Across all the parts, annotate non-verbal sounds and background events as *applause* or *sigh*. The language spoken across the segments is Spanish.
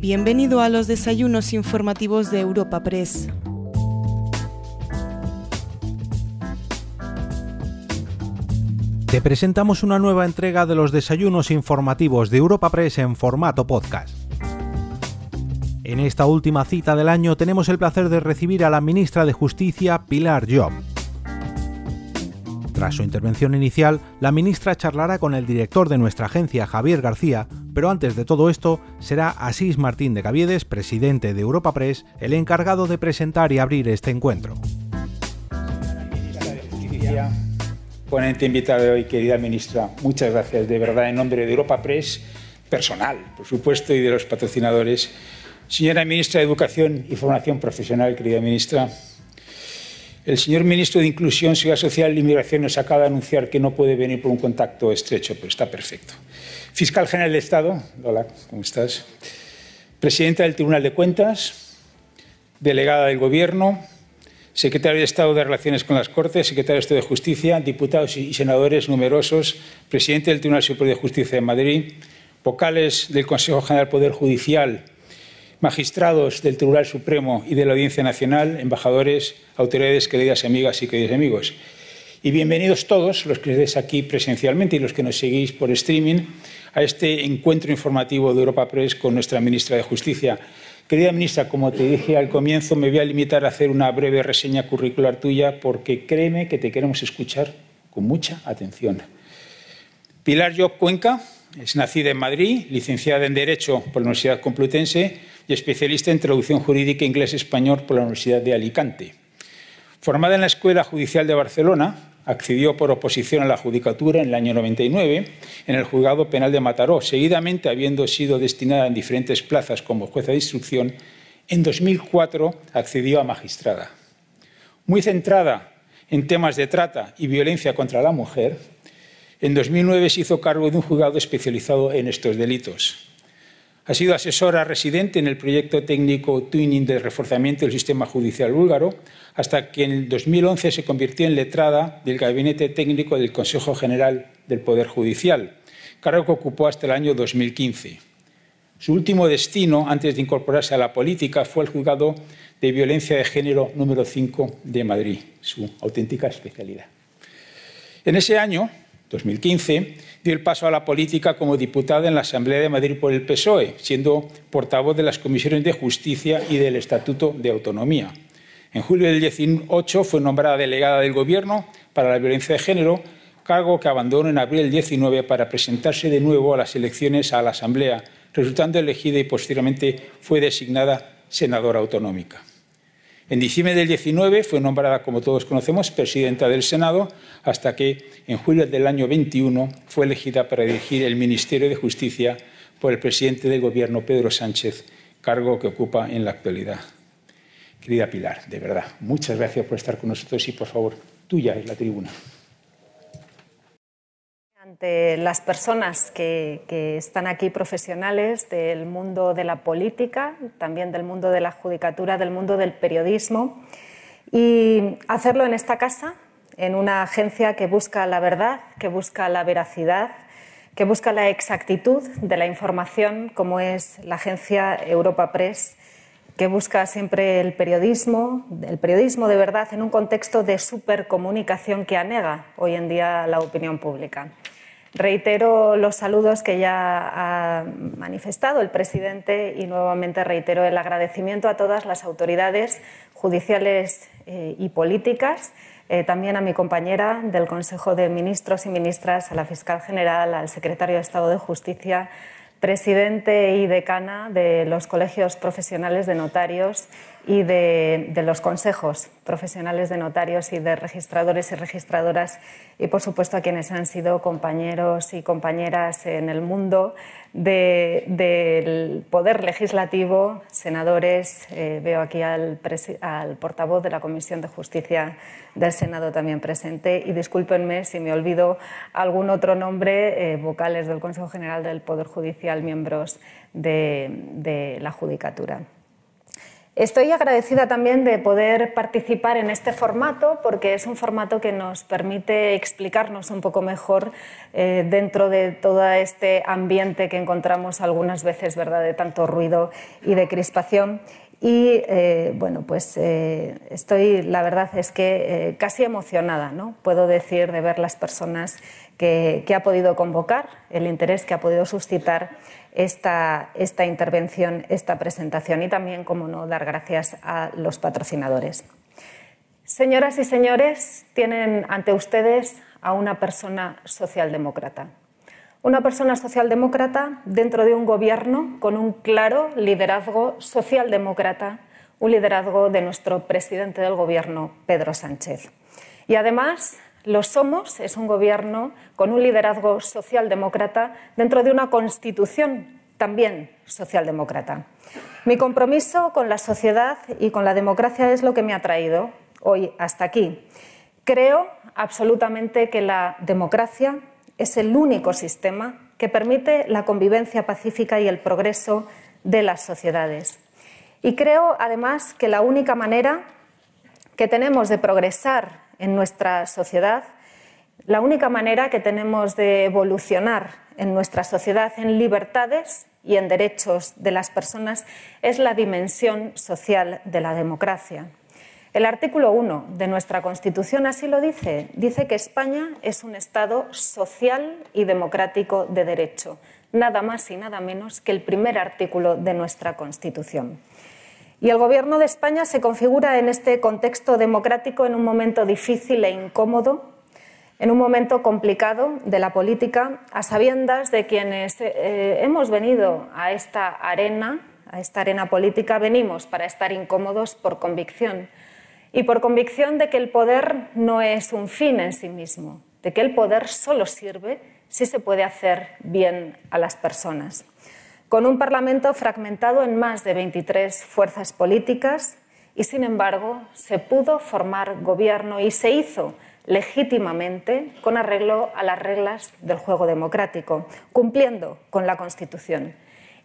Bienvenido a los desayunos informativos de Europa Press. Te presentamos una nueva entrega de los desayunos informativos de Europa Press en formato podcast. En esta última cita del año tenemos el placer de recibir a la ministra de Justicia, Pilar Job. Tras su intervención inicial, la ministra charlará con el director de nuestra agencia, Javier García, pero antes de todo esto, será Asís Martín de Caviedes, presidente de Europa Press, el encargado de presentar y abrir este encuentro ponente invitada de hoy, querida ministra, muchas gracias de verdad en nombre de Europa Press, personal, por supuesto, y de los patrocinadores. Señora ministra de Educación y Formación Profesional, querida ministra, el señor ministro de Inclusión, Seguridad Social y Inmigración nos acaba de anunciar que no puede venir por un contacto estrecho, pero está perfecto. Fiscal General de Estado, hola, ¿cómo estás? Presidenta del Tribunal de Cuentas, delegada del Gobierno, secretario de Estado de Relaciones con las Cortes, secretario de Estado de Justicia, diputados y senadores numerosos, presidente del Tribunal Superior de Justicia de Madrid, vocales del Consejo General del Poder Judicial, magistrados del Tribunal Supremo y de la Audiencia Nacional, embajadores, autoridades, queridas amigas y queridos amigos. Y bienvenidos todos los que estéis aquí presencialmente y los que nos seguís por streaming a este encuentro informativo de Europa Press con nuestra ministra de Justicia. Querida ministra, como te dije al comienzo, me voy a limitar a hacer una breve reseña curricular tuya porque créeme que te queremos escuchar con mucha atención. Pilar Job Cuenca es nacida en Madrid, licenciada en Derecho por la Universidad Complutense especialista en traducción jurídica inglés-español por la Universidad de Alicante. Formada en la Escuela Judicial de Barcelona, accedió por oposición a la judicatura en el año 99 en el juzgado penal de Mataró, seguidamente habiendo sido destinada en diferentes plazas como jueza de instrucción, en 2004 accedió a magistrada. Muy centrada en temas de trata y violencia contra la mujer, en 2009 se hizo cargo de un juzgado especializado en estos delitos. Ha sido asesora residente en el proyecto técnico Twinning de reforzamiento del sistema judicial búlgaro, hasta que en 2011 se convirtió en letrada del Gabinete Técnico del Consejo General del Poder Judicial, cargo que ocupó hasta el año 2015. Su último destino, antes de incorporarse a la política, fue el juzgado de violencia de género número 5 de Madrid, su auténtica especialidad. En ese año, 2015, dio el paso a la política como diputada en la Asamblea de Madrid por el PSOE, siendo portavoz de las comisiones de Justicia y del Estatuto de Autonomía. En julio del 18 fue nombrada delegada del Gobierno para la violencia de género, cargo que abandonó en abril del 19 para presentarse de nuevo a las elecciones a la Asamblea, resultando elegida y posteriormente fue designada senadora autonómica. En diciembre del 19 fue nombrada, como todos conocemos, presidenta del Senado, hasta que en julio del año 21 fue elegida para dirigir el Ministerio de Justicia por el presidente del Gobierno, Pedro Sánchez, cargo que ocupa en la actualidad. Querida Pilar, de verdad, muchas gracias por estar con nosotros y, por favor, tuya es la tribuna ante las personas que, están aquí profesionales del mundo de la política, también del mundo de la judicatura, del mundo del periodismo, y hacerlo en esta casa, en una agencia que busca la verdad, que busca la veracidad, que busca la exactitud de la información, como es la agencia Europa Press, que busca siempre el periodismo, el periodismo de verdad en un contexto de supercomunicación que anega hoy en día la opinión pública. Reitero los saludos que ya ha manifestado el presidente y nuevamente reitero el agradecimiento a todas las autoridades judiciales eh, y políticas, eh, también a mi compañera del Consejo de Ministros y Ministras, a la fiscal general, al secretario de Estado de Justicia, presidente y decana de los colegios profesionales de notarios y de, los consejos profesionales de notarios y de registradores y registradoras y, por supuesto, a quienes han sido compañeros y compañeras en el mundo del poder legislativo, senadores, eh, veo aquí al, portavoz de la Comisión de Justicia del Senado también presente y discúlpenme si me olvido algún otro nombre, eh, vocales del Consejo General del Poder Judicial, miembros de la Judicatura. Estoy agradecida también de poder participar en este formato porque es un formato que nos permite explicarnos un poco mejor eh, dentro de todo este ambiente que encontramos algunas veces, ¿verdad?, de tanto ruido y de crispación. Y eh, bueno, pues eh, estoy, la verdad es que casi emocionada, ¿no? Puedo decir de ver las personas que, que ha podido convocar, el interés que ha podido suscitar esta, esta intervención, esta presentación y también, como no, dar gracias a los patrocinadores. Señoras y señores, tienen ante ustedes a una persona socialdemócrata. Una persona socialdemócrata dentro de un gobierno con un claro liderazgo socialdemócrata, un liderazgo de nuestro presidente del gobierno, Pedro Sánchez. Y además lo somos es un gobierno con un liderazgo socialdemócrata dentro de una constitución también socialdemócrata. Mi compromiso con la sociedad y con la democracia es lo que me ha traído hoy hasta aquí. Creo absolutamente que la democracia es el único sistema que permite la convivencia pacífica y el progreso de las sociedades. Y creo, además, que la única manera que tenemos de progresar en nuestra sociedad, la única manera que tenemos de evolucionar en nuestra sociedad en libertades y en derechos de las personas es la dimensión social de la democracia. El artículo 1 de nuestra Constitución así lo dice. Dice que España es un Estado social y democrático de derecho, nada más y nada menos que el primer artículo de nuestra Constitución. Y el Gobierno de España se configura en este contexto democrático en un momento difícil e incómodo, en un momento complicado de la política, a sabiendas de quienes eh, hemos venido a esta arena, a esta arena política, venimos para estar incómodos por convicción. Y por convicción de que el poder no es un fin en sí mismo, de que el poder solo sirve si se puede hacer bien a las personas con un Parlamento fragmentado en más de 23 fuerzas políticas y, sin embargo, se pudo formar gobierno y se hizo legítimamente con arreglo a las reglas del juego democrático, cumpliendo con la Constitución.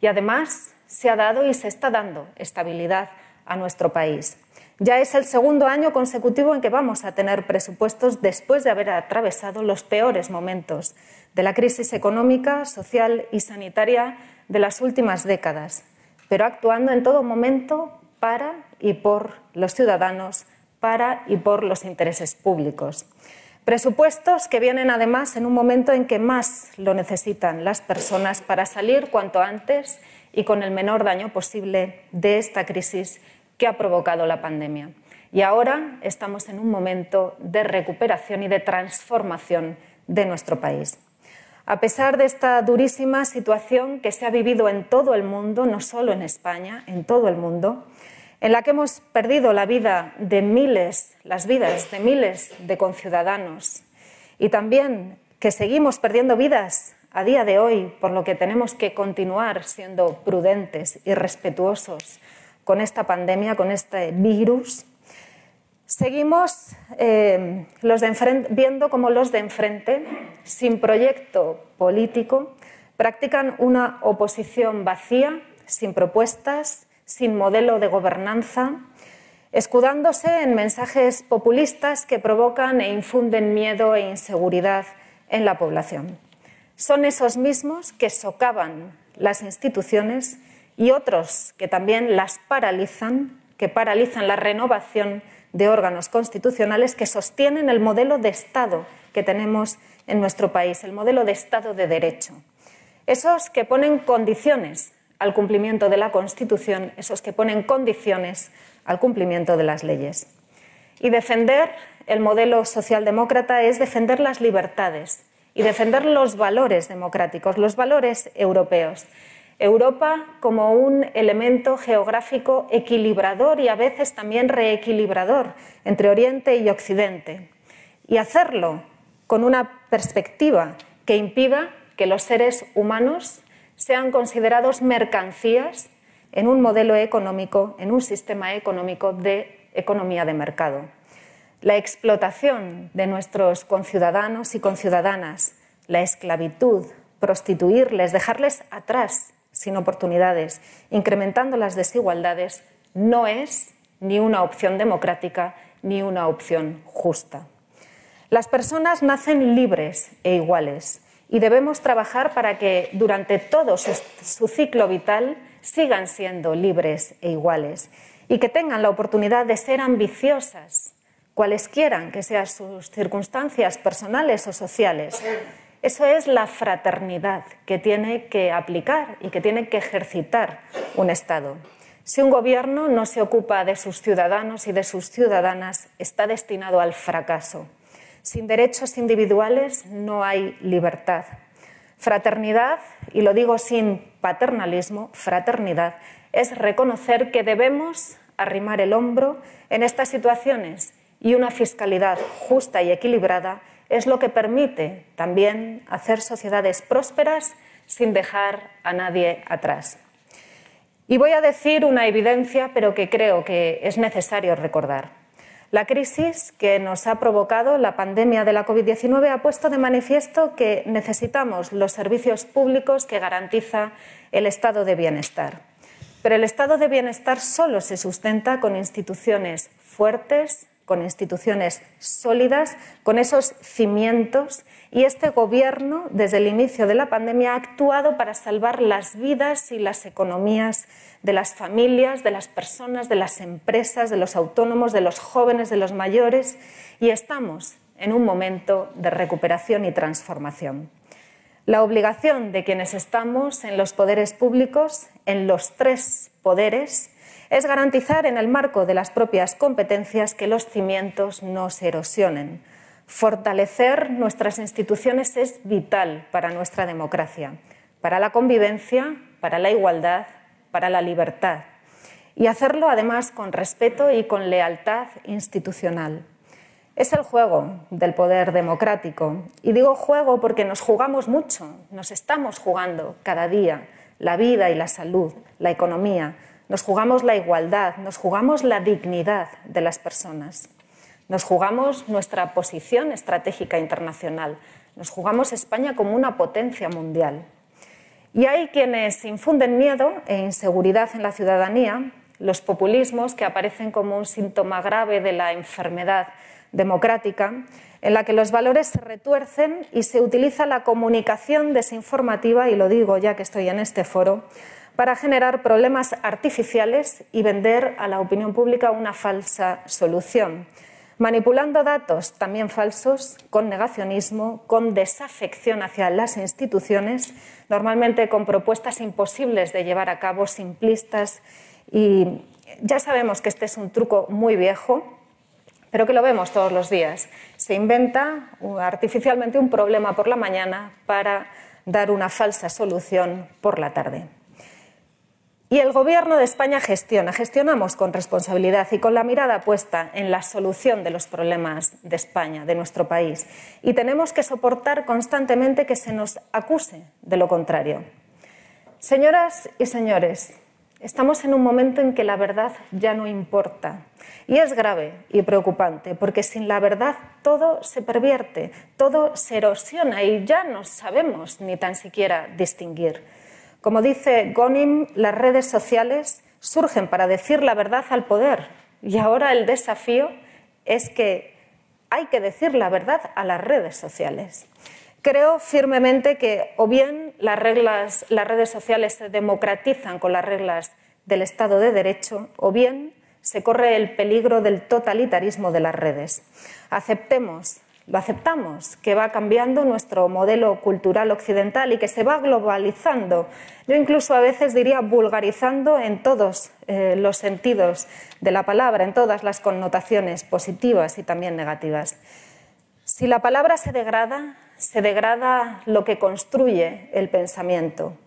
Y además se ha dado y se está dando estabilidad a nuestro país. Ya es el segundo año consecutivo en que vamos a tener presupuestos después de haber atravesado los peores momentos de la crisis económica, social y sanitaria de las últimas décadas, pero actuando en todo momento para y por los ciudadanos, para y por los intereses públicos. Presupuestos que vienen además en un momento en que más lo necesitan las personas para salir cuanto antes y con el menor daño posible de esta crisis que ha provocado la pandemia. Y ahora estamos en un momento de recuperación y de transformación de nuestro país. A pesar de esta durísima situación que se ha vivido en todo el mundo, no solo en España, en todo el mundo, en la que hemos perdido la vida de miles, las vidas de miles de conciudadanos y también que seguimos perdiendo vidas a día de hoy, por lo que tenemos que continuar siendo prudentes y respetuosos con esta pandemia, con este virus, Seguimos eh, viendo cómo los de enfrente, sin proyecto político, practican una oposición vacía, sin propuestas, sin modelo de gobernanza, escudándose en mensajes populistas que provocan e infunden miedo e inseguridad en la población. Son esos mismos que socavan las instituciones y otros que también las paralizan, que paralizan la renovación de órganos constitucionales que sostienen el modelo de Estado que tenemos en nuestro país, el modelo de Estado de Derecho. Esos que ponen condiciones al cumplimiento de la Constitución, esos que ponen condiciones al cumplimiento de las leyes. Y defender el modelo socialdemócrata es defender las libertades y defender los valores democráticos, los valores europeos. Europa como un elemento geográfico equilibrador y a veces también reequilibrador entre Oriente y Occidente. Y hacerlo con una perspectiva que impida que los seres humanos sean considerados mercancías en un modelo económico, en un sistema económico de economía de mercado. La explotación de nuestros conciudadanos y conciudadanas, la esclavitud, prostituirles, dejarles atrás sin oportunidades, incrementando las desigualdades, no es ni una opción democrática ni una opción justa. Las personas nacen libres e iguales y debemos trabajar para que durante todo su, ciclo vital sigan siendo libres e iguales y que tengan la oportunidad de ser ambiciosas, cualesquiera que sean sus circunstancias personales o sociales. Eso es la fraternidad que tiene que aplicar y que tiene que ejercitar un Estado. Si un gobierno no se ocupa de sus ciudadanos y de sus ciudadanas, está destinado al fracaso. Sin derechos individuales no hay libertad. Fraternidad, y lo digo sin paternalismo, fraternidad es reconocer que debemos arrimar el hombro en estas situaciones y una fiscalidad justa y equilibrada es lo que permite también hacer sociedades prósperas sin dejar a nadie atrás. Y voy a decir una evidencia, pero que creo que es necesario recordar. La crisis que nos ha provocado la pandemia de la COVID-19 ha puesto de manifiesto que necesitamos los servicios públicos que garantiza el estado de bienestar. Pero el estado de bienestar solo se sustenta con instituciones fuertes, con instituciones sólidas, con esos cimientos. Y este Gobierno, desde el inicio de la pandemia, ha actuado para salvar las vidas y las economías de las familias, de las personas, de las empresas, de los autónomos, de los jóvenes, de los mayores. Y estamos en un momento de recuperación y transformación. La obligación de quienes estamos en los poderes públicos, en los tres poderes, es garantizar en el marco de las propias competencias que los cimientos no se erosionen. Fortalecer nuestras instituciones es vital para nuestra democracia, para la convivencia, para la igualdad, para la libertad. Y hacerlo además con respeto y con lealtad institucional. Es el juego del poder democrático. Y digo juego porque nos jugamos mucho, nos estamos jugando cada día la vida y la salud, la economía, nos jugamos la igualdad, nos jugamos la dignidad de las personas, nos jugamos nuestra posición estratégica internacional, nos jugamos España como una potencia mundial. Y hay quienes infunden miedo e inseguridad en la ciudadanía, los populismos que aparecen como un síntoma grave de la enfermedad democrática, en la que los valores se retuercen y se utiliza la comunicación desinformativa, y lo digo ya que estoy en este foro, para generar problemas artificiales y vender a la opinión pública una falsa solución, manipulando datos también falsos, con negacionismo, con desafección hacia las instituciones, normalmente con propuestas imposibles de llevar a cabo, simplistas. Y ya sabemos que este es un truco muy viejo, pero que lo vemos todos los días. Se inventa artificialmente un problema por la mañana para dar una falsa solución por la tarde. Y el Gobierno de España gestiona, gestionamos con responsabilidad y con la mirada puesta en la solución de los problemas de España, de nuestro país. Y tenemos que soportar constantemente que se nos acuse de lo contrario. Señoras y señores, estamos en un momento en que la verdad ya no importa. Y es grave y preocupante, porque sin la verdad todo se pervierte, todo se erosiona y ya no sabemos ni tan siquiera distinguir. Como dice Gonim, las redes sociales surgen para decir la verdad al poder y ahora el desafío es que hay que decir la verdad a las redes sociales. Creo firmemente que o bien las, las redes sociales se democratizan con las reglas del Estado de Derecho o bien se corre el peligro del totalitarismo de las redes. Aceptemos lo aceptamos, que va cambiando nuestro modelo cultural occidental y que se va globalizando. Yo incluso a veces diría vulgarizando en todos eh, los sentidos de la palabra, en todas las connotaciones positivas y también negativas. Si la palabra se degrada, se degrada lo que construye el pensamiento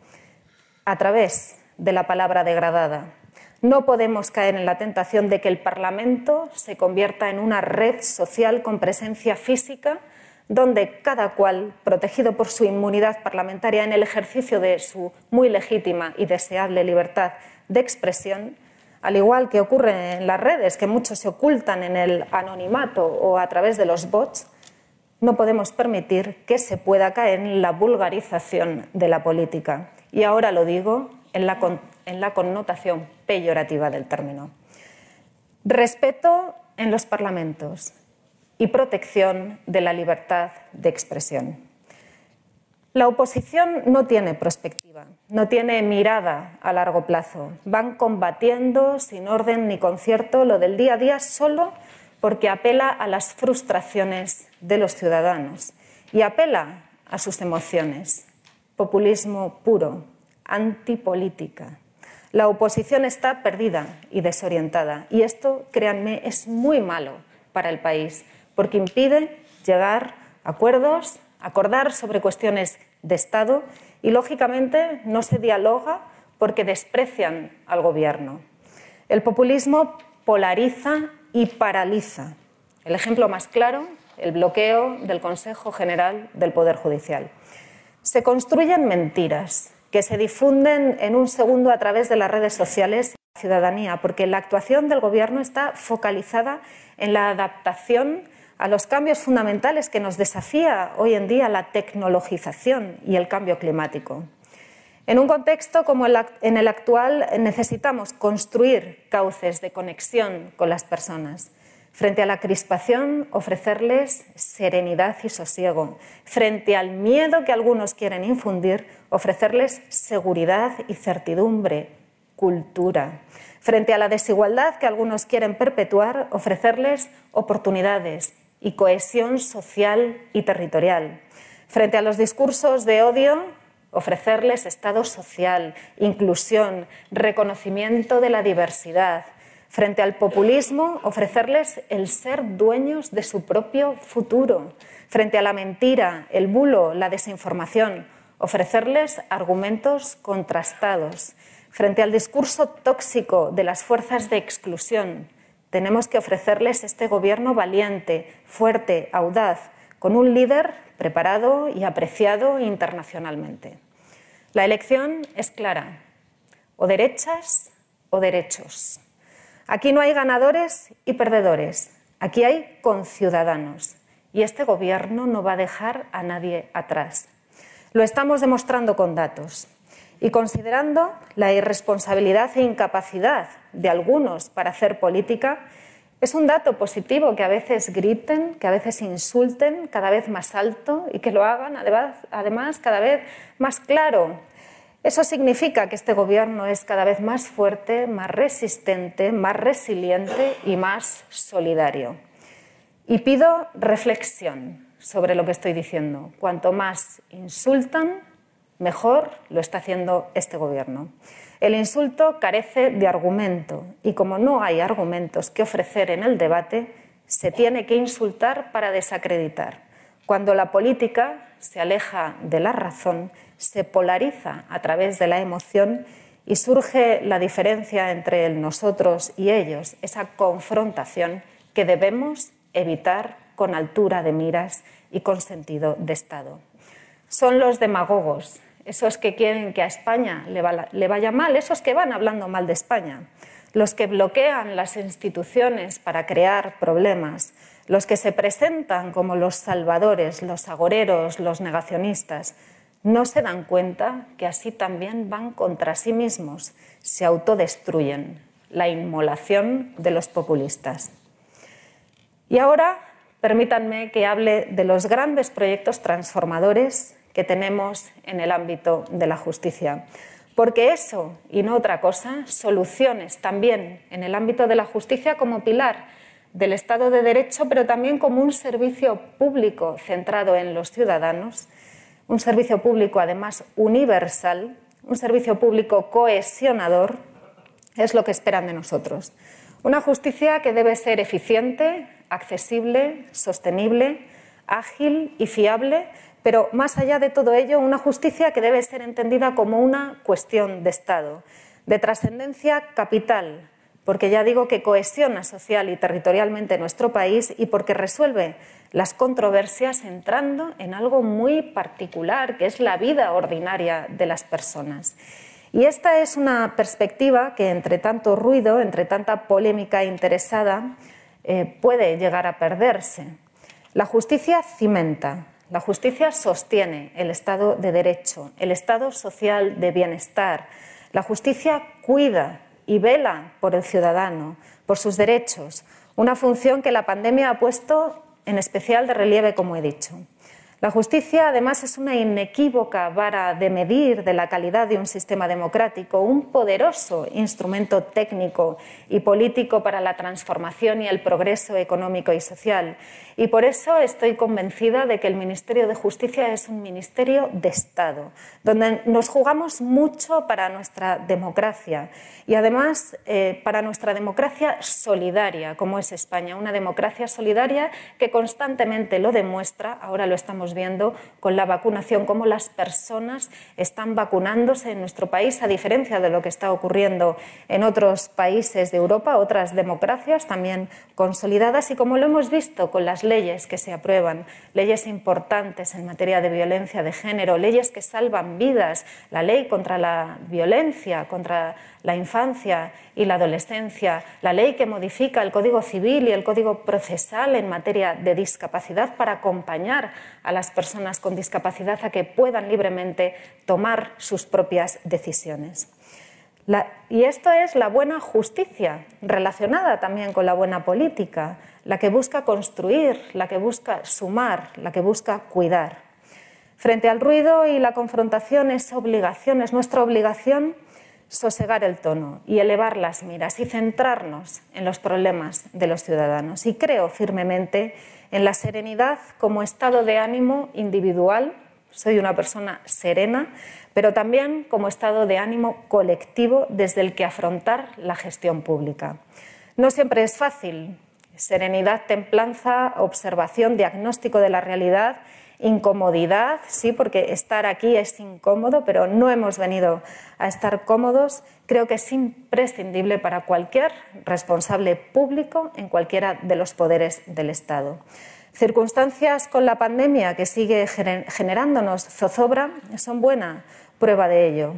a través de la palabra degradada. No podemos caer en la tentación de que el Parlamento se convierta en una red social con presencia física donde cada cual, protegido por su inmunidad parlamentaria en el ejercicio de su muy legítima y deseable libertad de expresión, al igual que ocurre en las redes, que muchos se ocultan en el anonimato o a través de los bots, no podemos permitir que se pueda caer en la vulgarización de la política. Y ahora lo digo, en la, connotación peyorativa del término. Respeto en los parlamentos y protección de la libertad de expresión. La oposición no tiene perspectiva, no tiene mirada a largo plazo. Van combatiendo sin orden ni concierto lo del día a día solo porque apela a las frustraciones de los ciudadanos y apela a sus emociones. Populismo puro, antipolítica. La oposición está perdida y desorientada y esto, créanme, es muy malo para el país porque impide llegar a acuerdos, acordar sobre cuestiones de Estado y, lógicamente, no se dialoga porque desprecian al Gobierno. El populismo polariza y paraliza. El ejemplo más claro, el bloqueo del Consejo General del Poder Judicial. Se construyen mentiras que se difunden en un segundo a través de las redes sociales la ciudadanía, porque la actuación del Gobierno está focalizada en la adaptación a los cambios fundamentales que nos desafía hoy en día la tecnologización y el cambio climático. En un contexto como en el actual necesitamos construir cauces de conexión con las personas. Frente a la crispación, ofrecerles serenidad y sosiego. Frente al miedo que algunos quieren infundir, ofrecerles seguridad y certidumbre, cultura. Frente a la desigualdad que algunos quieren perpetuar, ofrecerles oportunidades, y cohesión social y territorial. Frente a los discursos de odio, ofrecerles Estado social, inclusión, reconocimiento de la diversidad. Frente al populismo, ofrecerles el ser dueños de su propio futuro. Frente a la mentira, el bulo, la desinformación, ofrecerles argumentos contrastados. Frente al discurso tóxico de las fuerzas de exclusión, tenemos que ofrecerles este gobierno valiente, fuerte, audaz, con un líder preparado y apreciado internacionalmente. La elección es clara, o derechas o derechos. Aquí no hay ganadores y perdedores, aquí hay conciudadanos y este gobierno no va a dejar a nadie atrás. Lo estamos demostrando con datos. Y considerando la irresponsabilidad e incapacidad de algunos para hacer política, es un dato positivo que a veces griten, que a veces insulten cada vez más alto y que lo hagan además cada vez más claro. Eso significa que este gobierno es cada vez más fuerte, más resistente, más resiliente y más solidario. Y pido reflexión sobre lo que estoy diciendo. Cuanto más insultan, Mejor lo está haciendo este Gobierno. El insulto carece de argumento y como no hay argumentos que ofrecer en el debate, se tiene que insultar para desacreditar. Cuando la política se aleja de la razón, se polariza a través de la emoción y surge la diferencia entre nosotros y ellos, esa confrontación que debemos evitar con altura de miras y con sentido de Estado. Son los demagogos esos que quieren que a España le, vaya mal, esos que van hablando mal de España, los que bloquean las instituciones para crear problemas, los que se presentan como los salvadores, los agoreros, los negacionistas, no se dan cuenta que así también van contra sí mismos, se autodestruyen, la inmolación de los populistas. Y ahora permítanme que hable de los grandes proyectos transformadores que tenemos en el ámbito de la justicia. Porque eso, y no otra cosa, soluciones también en el ámbito de la justicia como pilar del Estado de Derecho, pero también como un servicio público centrado en los ciudadanos, un servicio público además universal, un servicio público cohesionador, es lo que esperan de nosotros. Una justicia que debe ser eficiente, accesible, sostenible, ágil y fiable, pero más allá de todo ello, una justicia que debe ser entendida como una cuestión de Estado, de trascendencia capital, porque ya digo que cohesiona social y territorialmente nuestro país y porque resuelve las controversias entrando en algo muy particular, que es la vida ordinaria de las personas. Y esta es una perspectiva que entre tanto ruido, entre tanta polémica interesada, eh, puede llegar a perderse. La justicia cimenta, la justicia sostiene el Estado de Derecho, el Estado social de bienestar, La justicia cuida y vela por el ciudadano, por sus derechos, una función que la pandemia ha puesto en especial de relieve, como he dicho. La justicia, además, es una inequívoca vara de medir de la calidad de un sistema democrático, un poderoso instrumento técnico y político para la transformación y el progreso económico y social. Y por eso estoy convencida de que el Ministerio de Justicia es un ministerio de Estado, donde nos jugamos mucho para nuestra democracia y además eh, para nuestra democracia solidaria, como es España, una democracia solidaria que constantemente lo demuestra, ahora lo estamos viendo con la vacunación, cómo las personas están vacunándose en nuestro país, a diferencia de lo que está ocurriendo en otros países de Europa, otras democracias también consolidadas, y como lo hemos visto con las leyes que se aprueban, leyes importantes en materia de violencia de género, leyes que salvan vidas, la ley contra la violencia, contra la infancia y la adolescencia, la ley que modifica el Código Civil y el Código Procesal en materia de discapacidad para acompañar a las personas con discapacidad a que puedan libremente tomar sus propias decisiones. y esto es la buena justicia, relacionada también con la buena política, la que busca construir, la que busca sumar, la que busca cuidar. Frente al ruido y la confrontación es obligación, es nuestra obligación sosegar el tono y elevar las miras y centrarnos en los problemas de los ciudadanos. Y creo firmemente en la serenidad como estado de ánimo individual, soy una persona serena, pero también como estado de ánimo colectivo desde el que afrontar la gestión pública. No siempre es fácil. Serenidad, templanza, observación, diagnóstico de la realidad incomodidad, sí, porque estar aquí es incómodo, pero no hemos venido a estar cómodos. Creo que es imprescindible para cualquier responsable público en cualquiera de los poderes del Estado. Circunstancias con la pandemia que sigue generándonos zozobra son buena prueba de ello.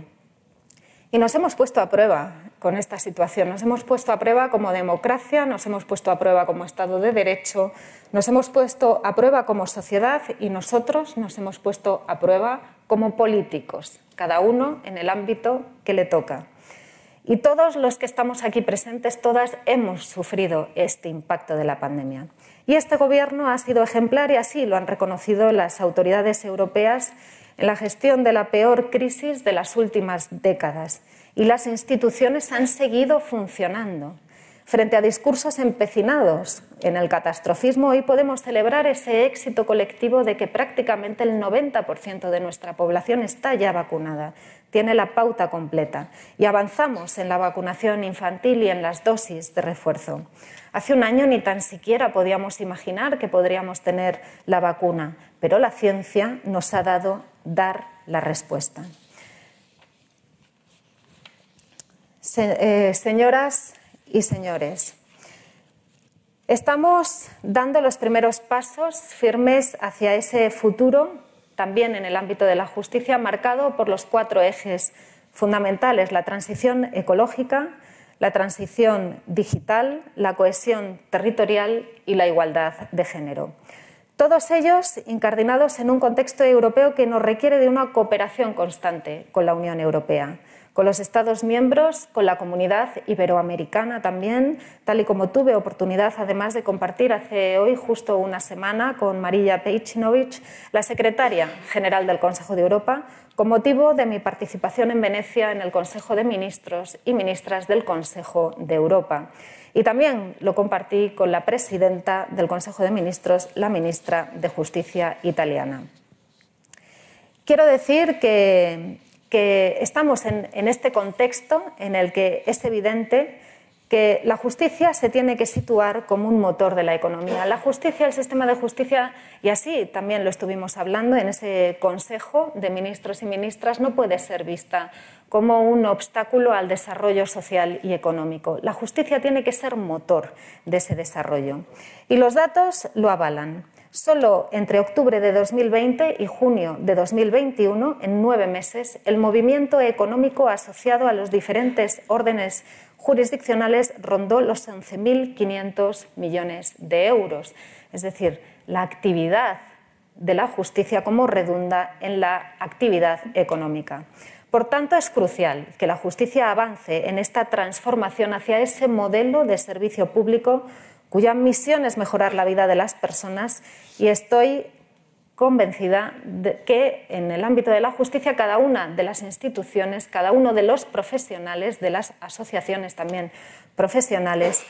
Y nos hemos puesto a prueba con esta situación. Nos hemos puesto a prueba como democracia, nos hemos puesto a prueba como Estado de Derecho, nos hemos puesto a prueba como sociedad y nosotros nos hemos puesto a prueba como políticos, cada uno en el ámbito que le toca. Y todos los que estamos aquí presentes, todas hemos sufrido este impacto de la pandemia. Y este Gobierno ha sido ejemplar y así lo han reconocido las autoridades europeas en la gestión de la peor crisis de las últimas décadas y las instituciones han seguido funcionando. Frente a discursos empecinados en el catastrofismo, hoy podemos celebrar ese éxito colectivo de que prácticamente el 90% de nuestra población está ya vacunada, tiene la pauta completa y avanzamos en la vacunación infantil y en las dosis de refuerzo. Hace un año ni tan siquiera podíamos imaginar que podríamos tener la vacuna, pero la ciencia nos ha dado dar la respuesta. Eh, señoras y señores, estamos dando los primeros pasos firmes hacia ese futuro, también en el ámbito de la justicia, marcado por los cuatro ejes fundamentales, la transición ecológica, la transición digital, la cohesión territorial y la igualdad de género. Todos ellos incardinados en un contexto europeo que nos requiere de una cooperación constante con la Unión Europea con los Estados miembros, con la comunidad iberoamericana también, tal y como tuve oportunidad además de compartir hace hoy justo una semana con Marilla Pejinovic, la secretaria general del Consejo de Europa, con motivo de mi participación en Venecia en el Consejo de Ministros y Ministras del Consejo de Europa. Y también lo compartí con la presidenta del Consejo de Ministros, la ministra de Justicia italiana. Quiero decir que que estamos en, este contexto en el que es evidente que la justicia se tiene que situar como un motor de la economía. La justicia, el sistema de justicia, y así también lo estuvimos hablando en ese Consejo de Ministros y Ministras, no puede ser vista como un obstáculo al desarrollo social y económico. La justicia tiene que ser motor de ese desarrollo. Y los datos lo avalan. Solo entre octubre de 2020 y junio de 2021, en nueve meses, el movimiento económico asociado a los diferentes órdenes jurisdiccionales rondó los 11.500 millones de euros. Es decir, la actividad de la justicia como redunda en la actividad económica. Por tanto, es crucial que la justicia avance en esta transformación hacia ese modelo de servicio público cuya misión es mejorar la vida de las personas y estoy convencida de que en el ámbito de la justicia cada una de las instituciones, cada uno de los profesionales, de las asociaciones también profesionales,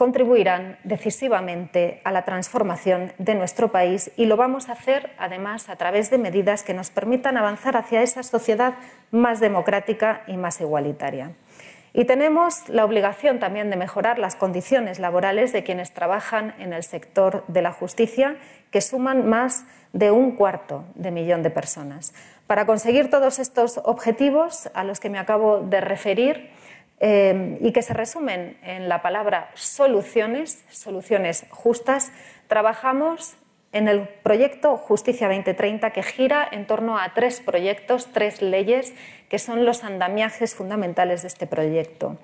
contribuirán decisivamente a la transformación de nuestro país y lo vamos a hacer además a través de medidas que nos permitan avanzar hacia esa sociedad más democrática y más igualitaria. Y tenemos la obligación también de mejorar las condiciones laborales de quienes trabajan en el sector de la justicia, que suman más de un cuarto de millón de personas. Para conseguir todos estos objetivos a los que me acabo de referir eh, y que se resumen en la palabra soluciones, soluciones justas, trabajamos en el proyecto Justicia 2030 que gira en torno a tres proyectos, tres leyes que son los andamiajes fundamentales de este proyecto.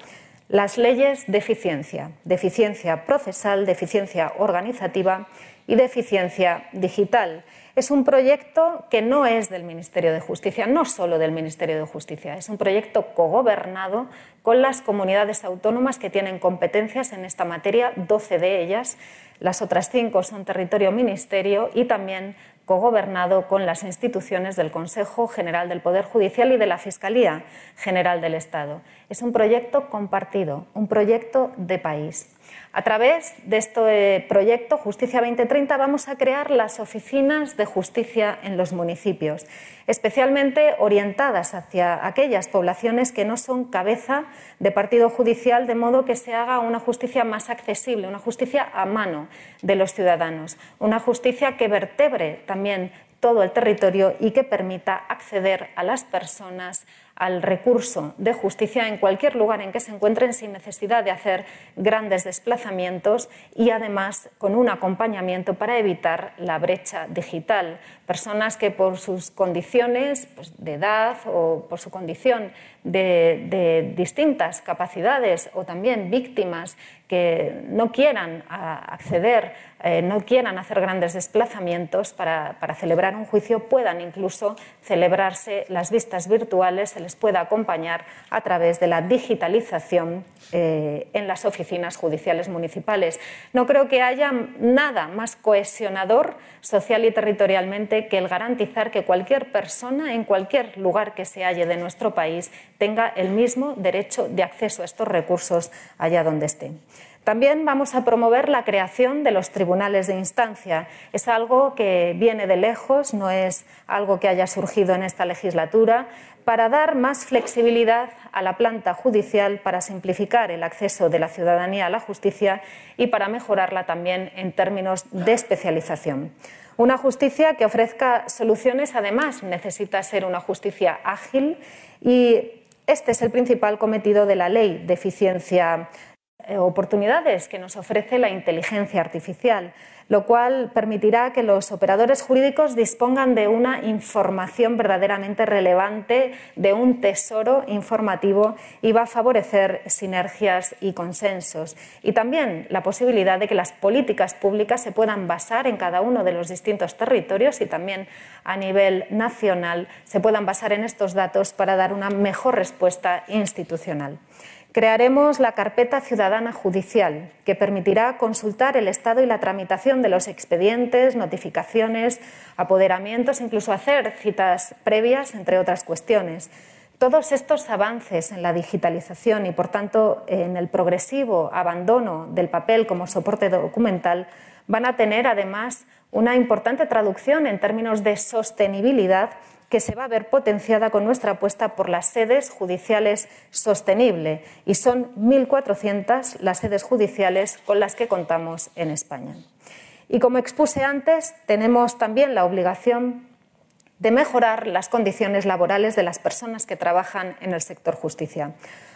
Las leyes de eficiencia, de eficiencia procesal, de eficiencia organizativa y de eficiencia digital. Es un proyecto que no es del Ministerio de Justicia, no solo del Ministerio de Justicia, es un proyecto cogobernado con las comunidades autónomas que tienen competencias en esta materia, 12 de ellas, las otras cinco son territorio ministerio y también cogobernado con las instituciones del Consejo General del Poder Judicial y de la Fiscalía General del Estado. Es un proyecto compartido, un proyecto de país. A través de este proyecto Justicia 2030 vamos a crear las oficinas de justicia en los municipios, especialmente orientadas hacia aquellas poblaciones que no son cabeza de partido judicial, de modo que se haga una justicia más accesible, una justicia a mano de los ciudadanos, una justicia que vertebre también todo el territorio y que permita acceder a las personas al recurso de justicia en cualquier lugar en que se encuentren sin necesidad de hacer grandes desplazamientos y además con un acompañamiento para evitar la brecha digital. Personas que por sus condiciones pues, de edad o por su condición de, distintas capacidades o también víctimas que no quieran acceder, eh, no quieran hacer grandes desplazamientos para, celebrar un juicio, puedan incluso celebrarse las vistas virtuales, se les pueda acompañar a través de la digitalización eh, en las oficinas judiciales municipales. No creo que haya nada más cohesionador social y territorialmente que el garantizar que cualquier persona en cualquier lugar que se halle de nuestro país tenga el mismo derecho de acceso a estos recursos allá donde esté. También vamos a promover la creación de los tribunales de instancia. Es algo que viene de lejos, no es algo que haya surgido en esta legislatura, para dar más flexibilidad a la planta judicial, para simplificar el acceso de la ciudadanía a la justicia y para mejorarla también en términos de especialización. Una justicia que ofrezca soluciones, además, necesita ser una justicia ágil y este es el principal cometido de la ley de eficiencia eh, oportunidades que nos ofrece la inteligencia artificial, lo cual permitirá que los operadores jurídicos dispongan de una información verdaderamente relevante, de un tesoro informativo y va a favorecer sinergias y consensos. Y también la posibilidad de que las políticas públicas se puedan basar en cada uno de los distintos territorios y también a nivel nacional se puedan basar en estos datos para dar una mejor respuesta institucional. Crearemos la carpeta ciudadana judicial, que permitirá consultar el estado y la tramitación de los expedientes, notificaciones, apoderamientos, incluso hacer citas previas, entre otras cuestiones. Todos estos avances en la digitalización y, por tanto, en el progresivo abandono del papel como soporte documental van a tener, además, una importante traducción en términos de sostenibilidad que se va a ver potenciada con nuestra apuesta por las sedes judiciales sostenible y son 1.400 las sedes judiciales con las que contamos en España. Y como expuse antes, tenemos también la obligación de mejorar las condiciones laborales de las personas que trabajan en el sector justicia,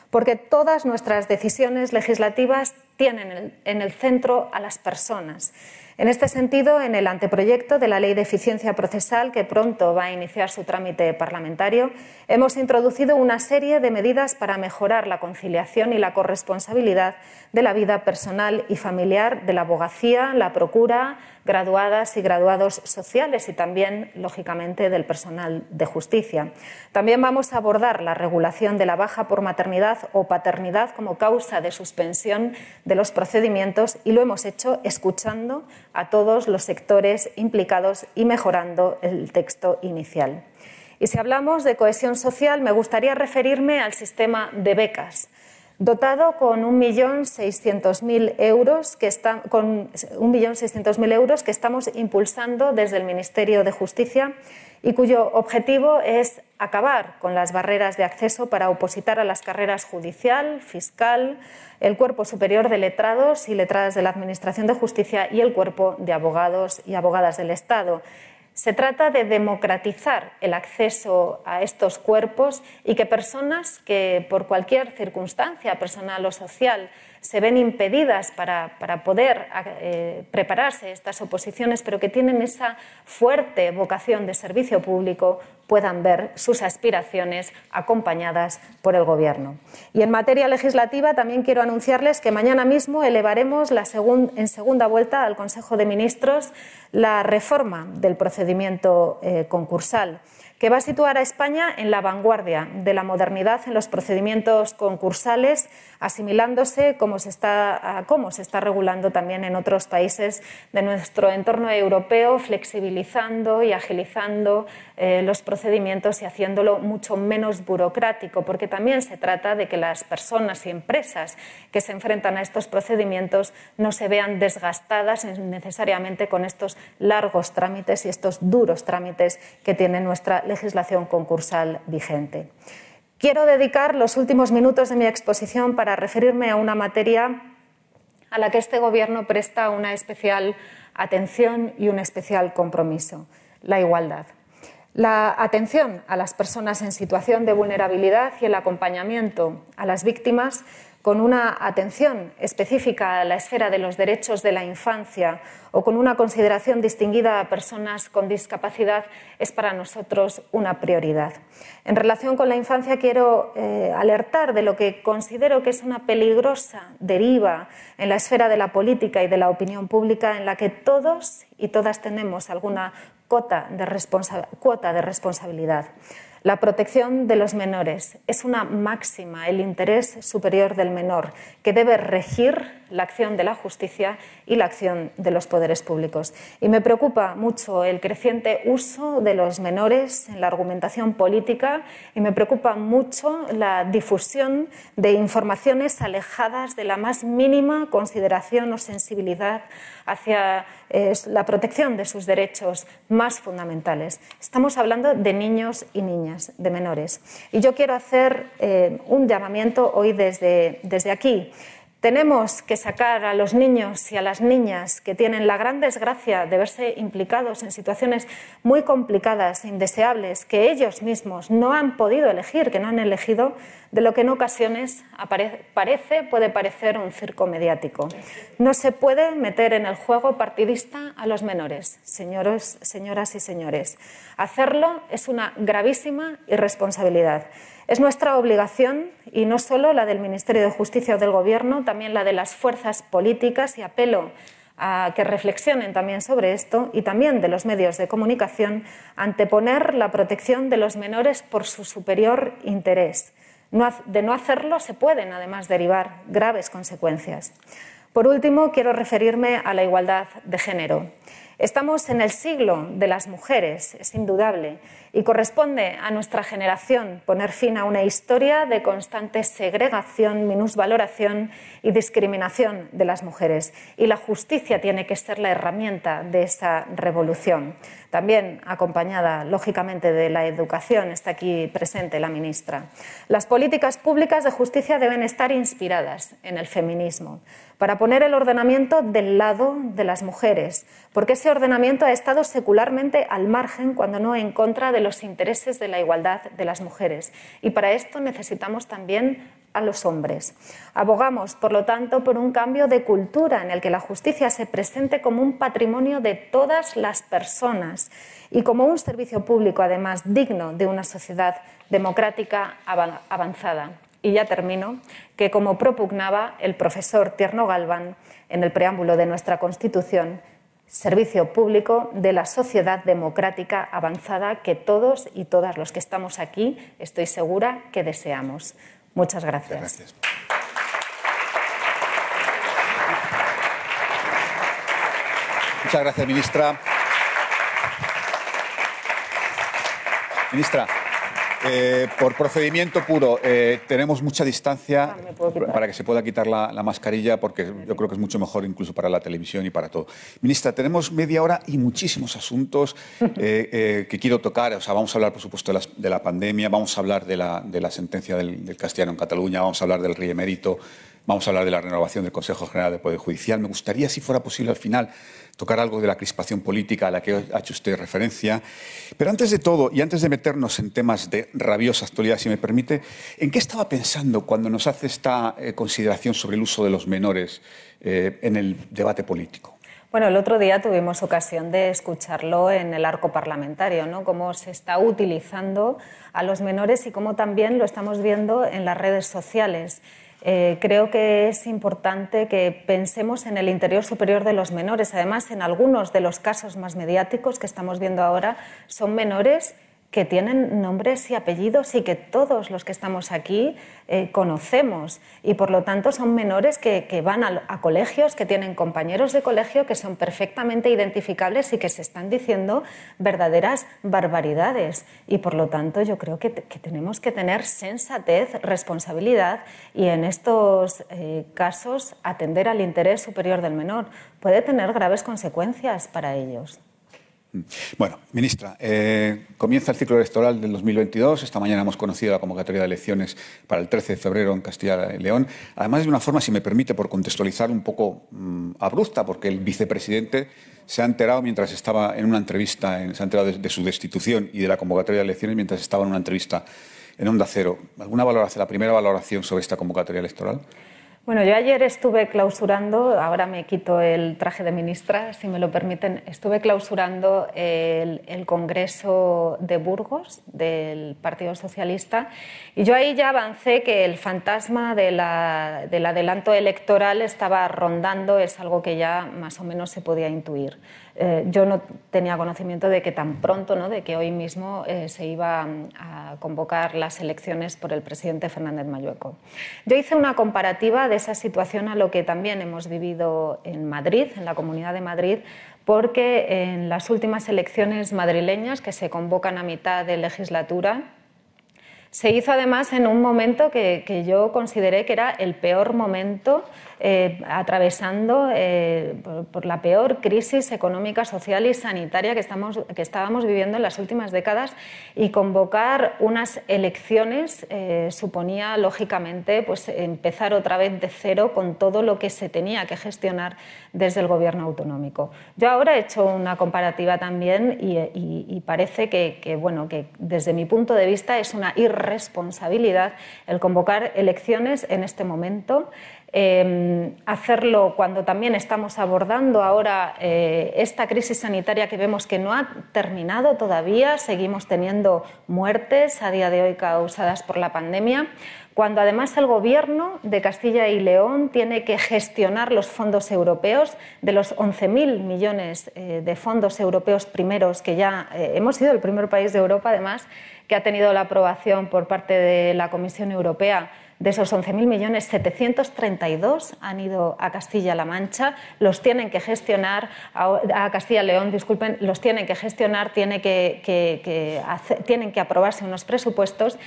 porque todas nuestras decisiones legislativas tienen en el centro a las personas En este sentido, en el anteproyecto de la Ley de Eficiencia Procesal, que pronto va a iniciar su trámite parlamentario, hemos introducido una serie de medidas para mejorar la conciliación y la corresponsabilidad de la vida personal y familiar de la abogacía, la procura, graduadas y graduados sociales y también, lógicamente, del personal de justicia. También vamos a abordar la regulación de la baja por maternidad o paternidad como causa de suspensión de los procedimientos y lo hemos hecho escuchando a todos los sectores implicados y mejorando el texto inicial. Y si hablamos de cohesión social, me gustaría referirme al sistema de becas dotado con 1.600.000 euros, euros que estamos impulsando desde el Ministerio de Justicia y cuyo objetivo es acabar con las barreras de acceso para opositar a las carreras judicial, fiscal, el Cuerpo Superior de Letrados y Letradas de la Administración de Justicia y el Cuerpo de Abogados y Abogadas del Estado. Se trata de democratizar el acceso a estos cuerpos y que personas que por cualquier circunstancia personal o social se ven impedidas para, poder eh, prepararse estas oposiciones, pero que tienen esa fuerte vocación de servicio público, puedan ver sus aspiraciones acompañadas por el Gobierno. Y en materia legislativa también quiero anunciarles que mañana mismo elevaremos la en segunda vuelta al Consejo de Ministros la reforma del procedimiento eh, concursal que va a situar a España en la vanguardia de la modernidad en los procedimientos concursales, asimilándose como se está, como se está regulando también en otros países de nuestro entorno europeo, flexibilizando y agilizando eh, los procedimientos y haciéndolo mucho menos burocrático, porque también se trata de que las personas y empresas que se enfrentan a estos procedimientos no se vean desgastadas necesariamente con estos largos trámites y estos duros trámites que tiene nuestra legislación concursal vigente. Quiero dedicar los últimos minutos de mi exposición para referirme a una materia a la que este Gobierno presta una especial atención y un especial compromiso, la igualdad. La atención a las personas en situación de vulnerabilidad y el acompañamiento a las víctimas con una atención específica a la esfera de los derechos de la infancia o con una consideración distinguida a personas con discapacidad es para nosotros una prioridad. En relación con la infancia quiero eh, alertar de lo que considero que es una peligrosa deriva en la esfera de la política y de la opinión pública en la que todos y todas tenemos alguna cuota cuota de responsabilidad. La protección de los menores es una máxima, el interés superior del menor, que debe regir la acción de la justicia y la acción de los poderes públicos. Y me preocupa mucho el creciente uso de los menores en la argumentación política y me preocupa mucho la difusión de informaciones alejadas de la más mínima consideración o sensibilidad hacia eh, la protección de sus derechos más fundamentales. Estamos hablando de niños y niñas, de menores. Y yo quiero hacer eh, un llamamiento hoy desde, desde aquí tenemos que sacar a los niños y a las niñas que tienen la gran desgracia de verse implicados en situaciones muy complicadas e indeseables que ellos mismos no han podido elegir, que no han elegido, de lo que en ocasiones parece, puede parecer un circo mediático. No se puede meter en el juego partidista a los menores, señoros, señoras y señores. Hacerlo es una gravísima irresponsabilidad. Es nuestra obligación, y no solo la del Ministerio de Justicia o del Gobierno, también la de las fuerzas políticas, y apelo a que reflexionen también sobre esto, y también de los medios de comunicación, anteponer la protección de los menores por su superior interés. de no hacerlo se pueden, además, derivar graves consecuencias. Por último, quiero referirme a la igualdad de género. Estamos en el siglo de las mujeres, es indudable, y corresponde a nuestra generación poner fin a una historia de constante segregación, minusvaloración y discriminación de las mujeres. Y la justicia tiene que ser la herramienta de esa revolución. También acompañada, lógicamente, de la educación, está aquí presente la ministra. Las políticas públicas de justicia deben estar inspiradas en el feminismo para poner el ordenamiento del lado de las mujeres, porque ese ordenamiento ha estado secularmente al margen, cuando no en contra de los intereses de la igualdad de las mujeres. Y para esto necesitamos también a los hombres. Abogamos, por lo tanto, por un cambio de cultura en el que la justicia se presente como un patrimonio de todas las personas y como un servicio público, además, digno de una sociedad democrática avanzada. Y ya termino, que como propugnaba el profesor Tierno Galván en el preámbulo de nuestra Constitución, servicio público de la sociedad democrática avanzada que todos y todas los que estamos aquí, estoy segura que deseamos. Muchas gracias. Muchas gracias, ministra. Ministra, eh, por procedimiento puro, eh, tenemos mucha distancia ah, para que se pueda quitar la, mascarilla, porque yo creo que es mucho mejor incluso para la televisión y para todo. Ministra, tenemos media hora y muchísimos asuntos eh, que quiero tocar. O sea, vamos a hablar, por supuesto, de la, pandemia, vamos a hablar de la, sentencia del, castellano en Cataluña, vamos a hablar del rey emérito, vamos a hablar de la renovación del Consejo General del Poder Judicial. Me gustaría, si fuera posible, al final tocar algo de la crispación política a la que ha hecho usted referencia. Pero antes de todo, y antes de meternos en temas de rabiosa actualidad, si me permite, ¿en qué estaba pensando cuando nos hace esta eh, consideración sobre el uso de los menores eh, en el debate político? Bueno, el otro día tuvimos ocasión de escucharlo en el arco parlamentario, ¿no? Cómo se está utilizando a los menores y cómo también lo estamos viendo en las redes sociales. Eh, creo que es importante que pensemos en el interior superior de los menores. Además, en algunos de los casos más mediáticos que estamos viendo ahora, son menores que tienen nombres y apellidos y que todos los que estamos aquí eh, conocemos. Y por lo tanto son menores que, van a, colegios, que tienen compañeros de colegio que son perfectamente identificables y que se están diciendo verdaderas barbaridades. Y por lo tanto yo creo que, tenemos que tener sensatez, responsabilidad y en estos eh, casos atender al interés superior del menor. Puede tener graves consecuencias para ellos. Bueno, ministra, eh, comienza el ciclo electoral del 2022. Esta mañana hemos conocido la convocatoria de elecciones para el 13 de febrero en Castilla y León. Además, de una forma, si me permite, por contextualizar un poco mm, abrupta, porque el vicepresidente se ha enterado mientras estaba en una entrevista, se ha enterado de, su destitución y de la convocatoria de elecciones mientras estaba en una entrevista en Onda Cero. ¿Alguna valoración, la primera valoración sobre esta convocatoria electoral? Bueno, yo ayer estuve clausurando, ahora me quito el traje de ministra, si me lo permiten, estuve clausurando el, Congreso de Burgos del Partido Socialista y yo ahí ya avancé que el fantasma del adelanto electoral estaba rondando, es algo que ya más o menos se podía intuir. Eh, yo no tenía conocimiento de que tan pronto, ¿no? de que hoy mismo eh, se iba a convocar las elecciones por el presidente Fernández Mayueco. Yo hice una comparativa de esa situación a lo que también hemos vivido en Madrid, en la Comunidad de Madrid, porque en las últimas elecciones madrileñas que se convocan a mitad de legislatura, se hizo además en un momento que, que yo consideré que era el peor momento eh, atravesando eh, por, la peor crisis económica, social y sanitaria que, estamos, que estábamos viviendo en las últimas décadas y convocar unas elecciones eh, suponía, lógicamente, pues, empezar otra vez de cero con todo lo que se tenía que gestionar desde el gobierno autonómico. Yo ahora he hecho una comparativa también y, parece que, que, bueno, que desde mi punto de vista es una irresponsabilidad el convocar elecciones en este momento Em, hacerlo cuando también estamos abordando ahora eh, esta crisis sanitaria que vemos que no ha terminado todavía, seguimos teniendo muertes a día de hoy causadas por la pandemia, cuando además el Gobierno de Castilla y León tiene que gestionar los fondos europeos, de los 11.000 millones eh, de fondos europeos primeros que ya eh, hemos sido el primer país de Europa, además, que ha tenido la aprobación por parte de la Comisión Europea de esos 11.000 millones, 732 han ido a Castilla-La Mancha, los tienen que gestionar, a Castilla-León, disculpen, los tienen que gestionar, que, tienen que aprobarse unos presupuestos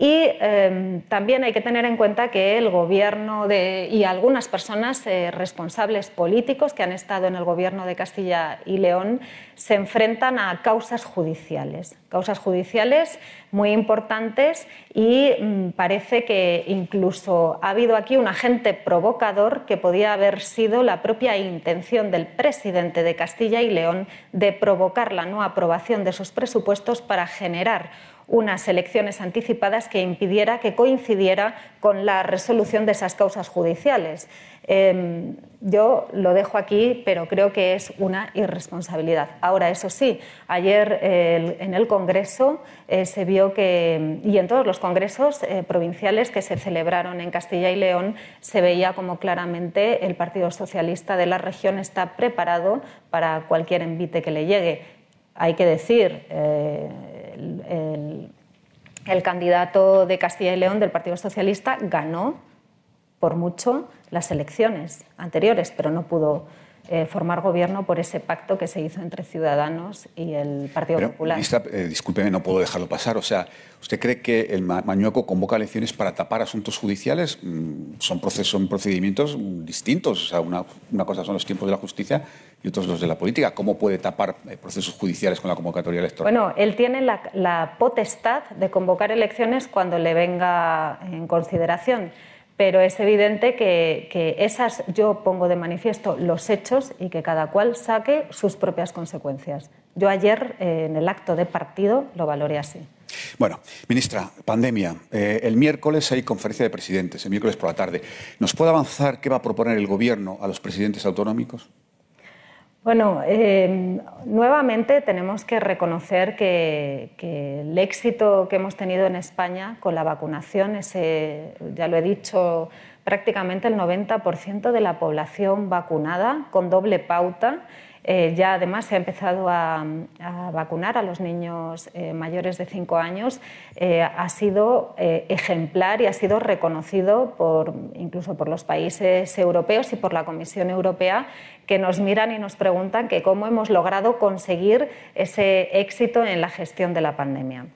y em, también hay que tener en cuenta que el gobierno de, y algunas personas eh, responsables políticos que han estado en el gobierno de Castilla y León se enfrentan a causas judiciales, causas judiciales muy importantes y mm, parece que incluso ha habido aquí un agente provocador que podía haber sido la propia intención del presidente de Castilla y León de provocar la no aprobación de esos presupuestos para generar unas elecciones anticipadas que impidiera que coincidiera con la resolución de esas causas judiciales. Em, yo lo dejo aquí, pero creo que es una irresponsabilidad. Ahora, eso sí, ayer en el Congreso eh, se vio que, y en todos los congresos eh, provinciales que se celebraron en Castilla y León, se veía como claramente el Partido Socialista de la región está preparado para cualquier envite que le llegue. Hay que decir, eh, el candidato de Castilla y León del Partido Socialista ganó por mucho las elecciones anteriores, pero no pudo eh, formar gobierno por ese pacto que se hizo entre Ciudadanos y el Partido Popular. Ministra, eh, discúlpeme, no puedo dejarlo pasar. O sea, ¿usted cree que el Mañueco convoca elecciones para tapar asuntos judiciales? Mm, son, procesos, son procedimientos distintos. O sea, una, una, cosa son los tiempos de la justicia y otros los de la política. ¿Cómo puede tapar eh, procesos judiciales con la convocatoria electoral? Bueno, él tiene la, la potestad de convocar elecciones cuando le venga en consideración pero es evidente que, esas yo pongo de manifiesto los hechos y que cada cual saque sus propias consecuencias. Yo ayer eh, en el acto de partido lo valoré así. Bueno, ministra, pandemia. Eh, el miércoles hay conferencia de presidentes, el miércoles por la tarde. ¿Nos puede avanzar qué va a proponer el Gobierno a los presidentes autonómicos? Bueno, em, nuevamente tenemos que reconocer que, el éxito que hemos tenido en España con la vacunación, ese, ya lo he dicho, prácticamente el 90% de la población vacunada con doble pauta, eh, ya además se ha empezado a, vacunar a los niños eh, mayores de 5 años. Eh, ha sido ejemplar y ha sido reconocido incluso por los países europeos y por la Comisión Europea que nos miran y nos preguntan cómo hemos logrado conseguir ese éxito en la gestión de la pandemia.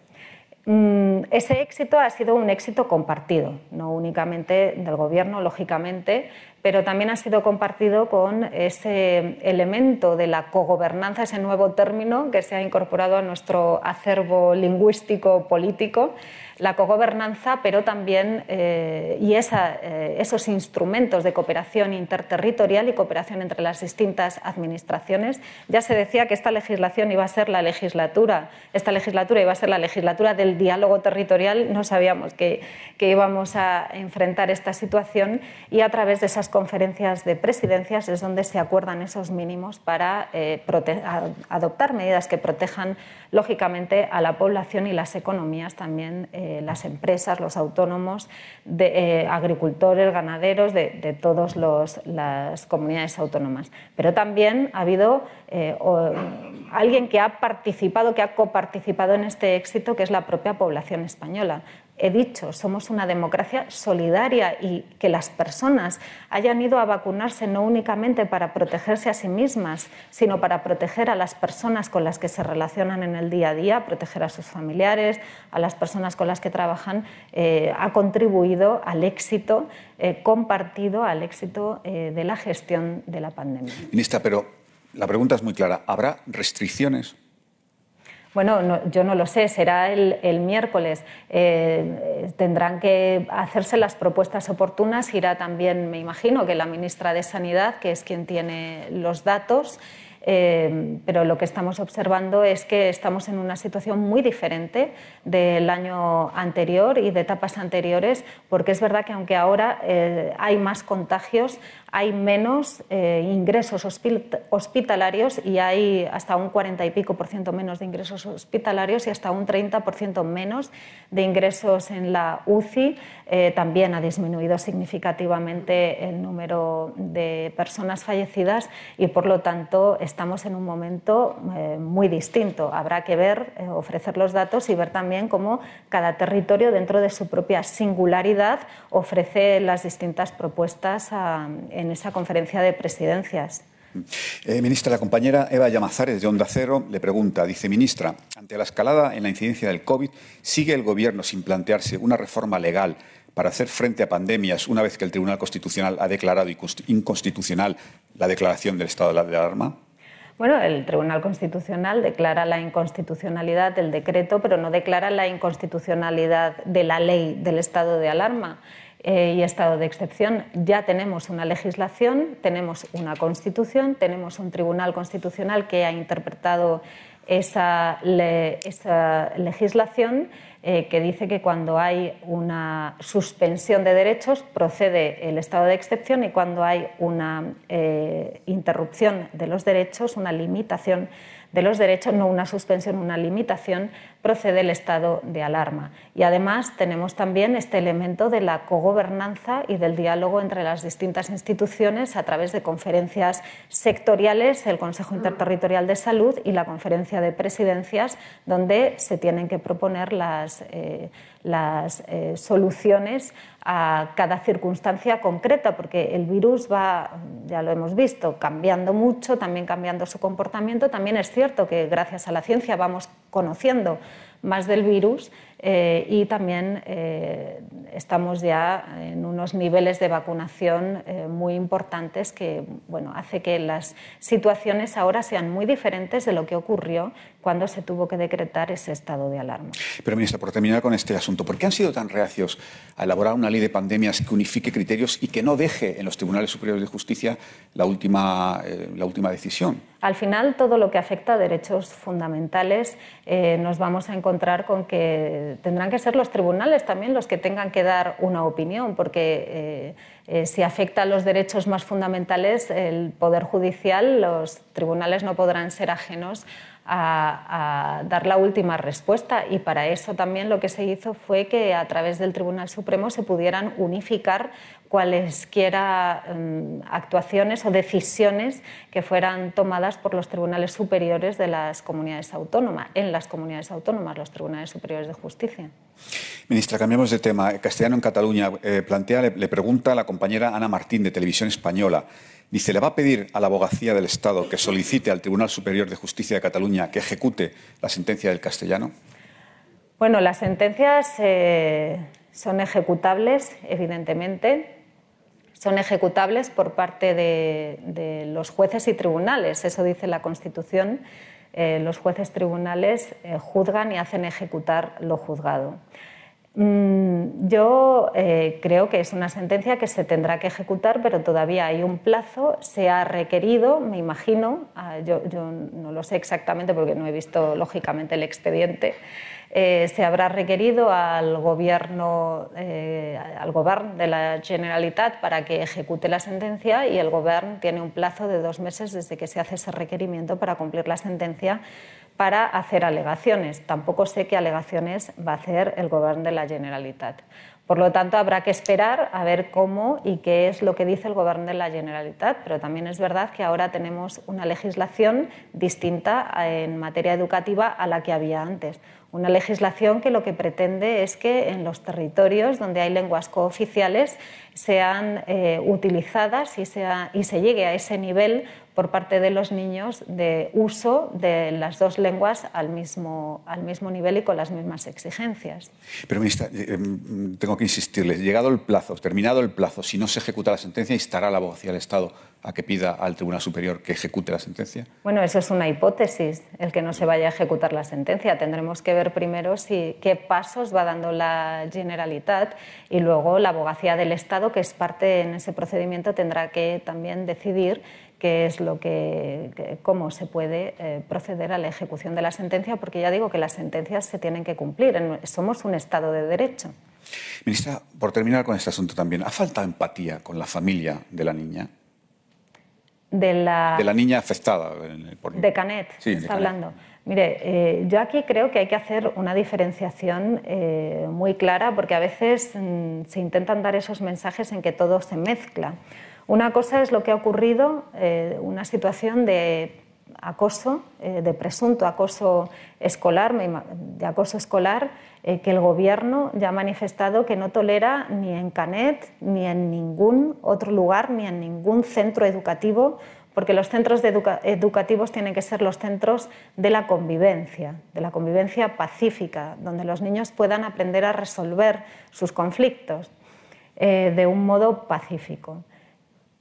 Mm, ese éxito ha sido un éxito compartido, no únicamente del Gobierno, lógicamente, pero también ha sido compartido con ese elemento de la cogobernanza, ese nuevo término que se ha incorporado a nuestro acervo lingüístico político, la cogobernanza, pero también eh, y eh, esos instrumentos de cooperación interterritorial y cooperación entre las distintas administraciones. Ya se decía que esta legislación iba a ser la legislatura, esta legislatura iba a ser la legislatura del diálogo territorial. No sabíamos que, que íbamos a enfrentar esta situación y a través de esas conferencias de presidencias es donde se acuerdan esos mínimos para eh, adoptar medidas que protejan lógicamente a la población y las economías también, eh, las empresas, los autónomos, de, eh, agricultores, ganaderos, de, todas las comunidades autónomas. Pero también ha habido alguien que ha participado, que ha coparticipado en este éxito, que es la propia población española he dicho, somos una democracia solidaria y que las personas hayan ido a vacunarse no únicamente para protegerse a sí mismas, sino para proteger a las personas con las que se relacionan en el día a día, proteger a sus familiares, a las personas con las que trabajan, eh, ha contribuido al éxito eh, compartido, al éxito eh, de la gestión de la pandemia. Ministra, pero la pregunta es muy clara. ¿Habrá restricciones bueno, yo no lo sé, será el, miércoles. Eh, tendrán que hacerse las propuestas oportunas. Irá también, me imagino, que la ministra de Sanidad, que es quien tiene los datos. Eh, pero lo que estamos observando es que estamos en una situación muy diferente del año anterior y de etapas anteriores, porque es verdad que aunque ahora eh, hay más contagios, hay menos eh, ingresos hospitalarios y hay hasta un 40 y pico por ciento menos de ingresos hospitalarios y hasta un 30 por ciento menos de ingresos en la UCI. Eh, también ha disminuido significativamente el número de personas fallecidas y por lo tanto estamos en un momento eh, muy distinto. Habrá que ver, ofrecer los datos y ver también cómo cada territorio dentro de su propia singularidad ofrece las distintas propuestas esa conferencia de presidencias. Eh, ministra, la compañera Eva Llamazares de Onda Cero le pregunta, dice, ministra, ante la escalada en la incidencia del COVID, ¿sigue el Gobierno sin plantearse una reforma legal para hacer frente a pandemias una vez que el Tribunal Constitucional ha declarado inconstitucional la declaración del estado de alarma? Bueno, el Tribunal Constitucional declara la inconstitucionalidad del decreto, pero no declara la inconstitucionalidad de la ley del estado de alarma. Eh, y estado de excepción. Ya tenemos una legislación, tenemos una constitución, tenemos un tribunal constitucional que ha interpretado esa, esa legislación eh, que dice que cuando hay una suspensión de derechos procede el estado de excepción y cuando hay una eh, interrupción de los derechos, una limitación de los derechos, no una suspensión, una limitación, procede el estado de alarma. Y además tenemos también este elemento de la cogobernanza y del diálogo entre las distintas instituciones a través de conferencias sectoriales, el Consejo Interterritorial de Salud y la Conferencia de Presidencias, donde se tienen que proponer las, eh, las eh, soluciones a cada circunstancia concreta, porque el virus va, ya lo hemos visto, cambiando mucho, también cambiando su comportamiento. También es cierto que gracias a la ciencia vamos conociendo más del virus eh, y también eh, estamos ya en unos niveles de vacunación eh, muy importantes que bueno, hace que las situaciones ahora sean muy diferentes de lo que ocurrió cuando se tuvo que decretar ese estado de alarma. Pero, ministra, por terminar con este asunto, ¿por qué han sido tan reacios a elaborar una ley de pandemias que unifique criterios y que no deje en los tribunales superiores de justicia la última, la última decisión? Al final, todo lo que afecta a derechos fundamentales nos vamos a encontrar con que tendrán que ser los tribunales también los que tengan que dar una opinión, porque eh, eh, si afecta a los derechos más fundamentales, el Poder Judicial, los tribunales no podrán ser ajenos a, dar la última respuesta. Y para eso también lo que se hizo fue que a través del Tribunal Supremo se pudieran unificar cualesquiera mm, actuaciones o decisiones que fueran tomadas por los tribunales superiores de las comunidades autónomas, en las comunidades autónomas, los tribunales superiores de justicia. Ministra, cambiamos de tema. Castellano en Cataluña eh, plantea, le, pregunta a la compañera Ana Martín de Televisión Española. Dice, ¿le va a pedir a la abogacía del Estado que solicite al Tribunal Superior de Justicia de Cataluña que ejecute la sentencia del castellano? Bueno, las sentencias eh, son ejecutables, evidentemente son ejecutables por parte de, los jueces y tribunales. Eso dice la Constitución. Eh, los jueces tribunales eh, juzgan y hacen ejecutar lo juzgado. Mm, yo eh, creo que es una sentencia que se tendrá que ejecutar, pero todavía hay un plazo. Se ha requerido, me imagino, ah, yo, yo no lo sé exactamente porque no he visto lógicamente el expediente, eh, se habrá requerido al gobierno, eh, al gobierno de la Generalitat para que ejecute la sentencia y el gobierno tiene un plazo de dos meses desde que se hace ese requerimiento para cumplir la sentencia para hacer alegaciones. Tampoco sé qué alegaciones va a hacer el gobierno de la Generalitat. Por lo tanto, habrá que esperar a ver cómo y qué es lo que dice el Gobierno de la Generalitat, pero también es verdad que ahora tenemos una legislación distinta en materia educativa a la que había antes. Una legislación que lo que pretende es que en los territorios donde hay lenguas cooficiales sean eh, utilizadas y, y se llegue a ese nivel por parte de los niños de uso de las dos lenguas al mismo, al mismo nivel y con las mismas exigencias. Pero, ministra, eh, em, tengo que insistirles, llegado el plazo, terminado el plazo, si no se ejecuta la sentencia, instará la abogacía del Estado a que pida al Tribunal Superior que ejecute la sentencia? Bueno, eso es una hipótesis, el que no se vaya a ejecutar la sentencia. Tendremos que ver primero si, qué pasos va dando la Generalitat y luego la abogacía del Estado, que es parte en ese procedimiento, tendrá que también decidir qué es lo que, cómo se puede eh, proceder a la ejecución de la sentencia, porque ya digo que las sentencias se tienen que cumplir. Somos un Estado de Derecho. Ministra, por terminar con este asunto también, ¿ha faltado empatía con la familia de la niña? De la, de la niña afectada. De Canet, sí, está hablando. Mire, eh, yo aquí creo que hay que hacer una diferenciación eh, muy clara porque a veces mm, se intentan dar esos mensajes en que todo se mezcla. Una cosa es lo que ha ocurrido, eh, una situación de acoso, de presunto acoso escolar, de acoso escolar, que el Gobierno ya ha manifestado que no tolera ni en Canet, ni en ningún otro lugar, ni en ningún centro educativo, porque los centros educativos tienen que ser los centros de la convivencia, de la convivencia pacífica, donde los niños puedan aprender a resolver sus conflictos de un modo pacífico.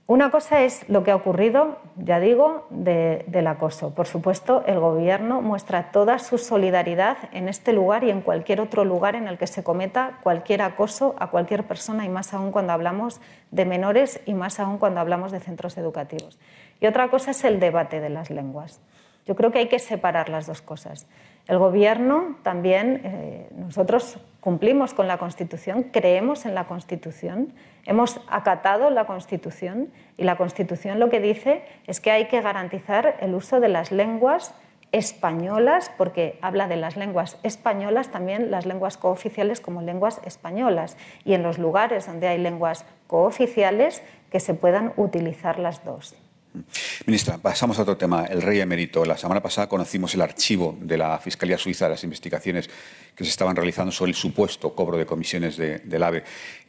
Una cosa es lo que ha ocurrido, ya digo, del acoso. Por supuesto, el Gobierno muestra toda su solidaridad en este lugar y en cualquier otro lugar en el que se cometa cualquier acoso a cualquier persona, y más aún cuando hablamos de menores y más aún cuando hablamos de centros educativos. Y otra cosa es el debate de las lenguas. Yo creo que hay que separar las dos cosas. El Gobierno también, eh, nosotros cumplimos con la Constitución, creemos en la Constitución, hemos acatado la Constitución y la Constitución lo que dice es que hay que garantizar el uso de las lenguas españolas, porque habla de las lenguas españolas, también las lenguas cooficiales como lenguas españolas, y en los lugares donde hay lenguas cooficiales que se puedan utilizar las dos. Ministra, pasamos a otro tema. El rey emérito. La semana pasada conocimos el archivo de la Fiscalía Suiza de las investigaciones que se estaban realizando sobre el supuesto cobro de comisiones del AVE.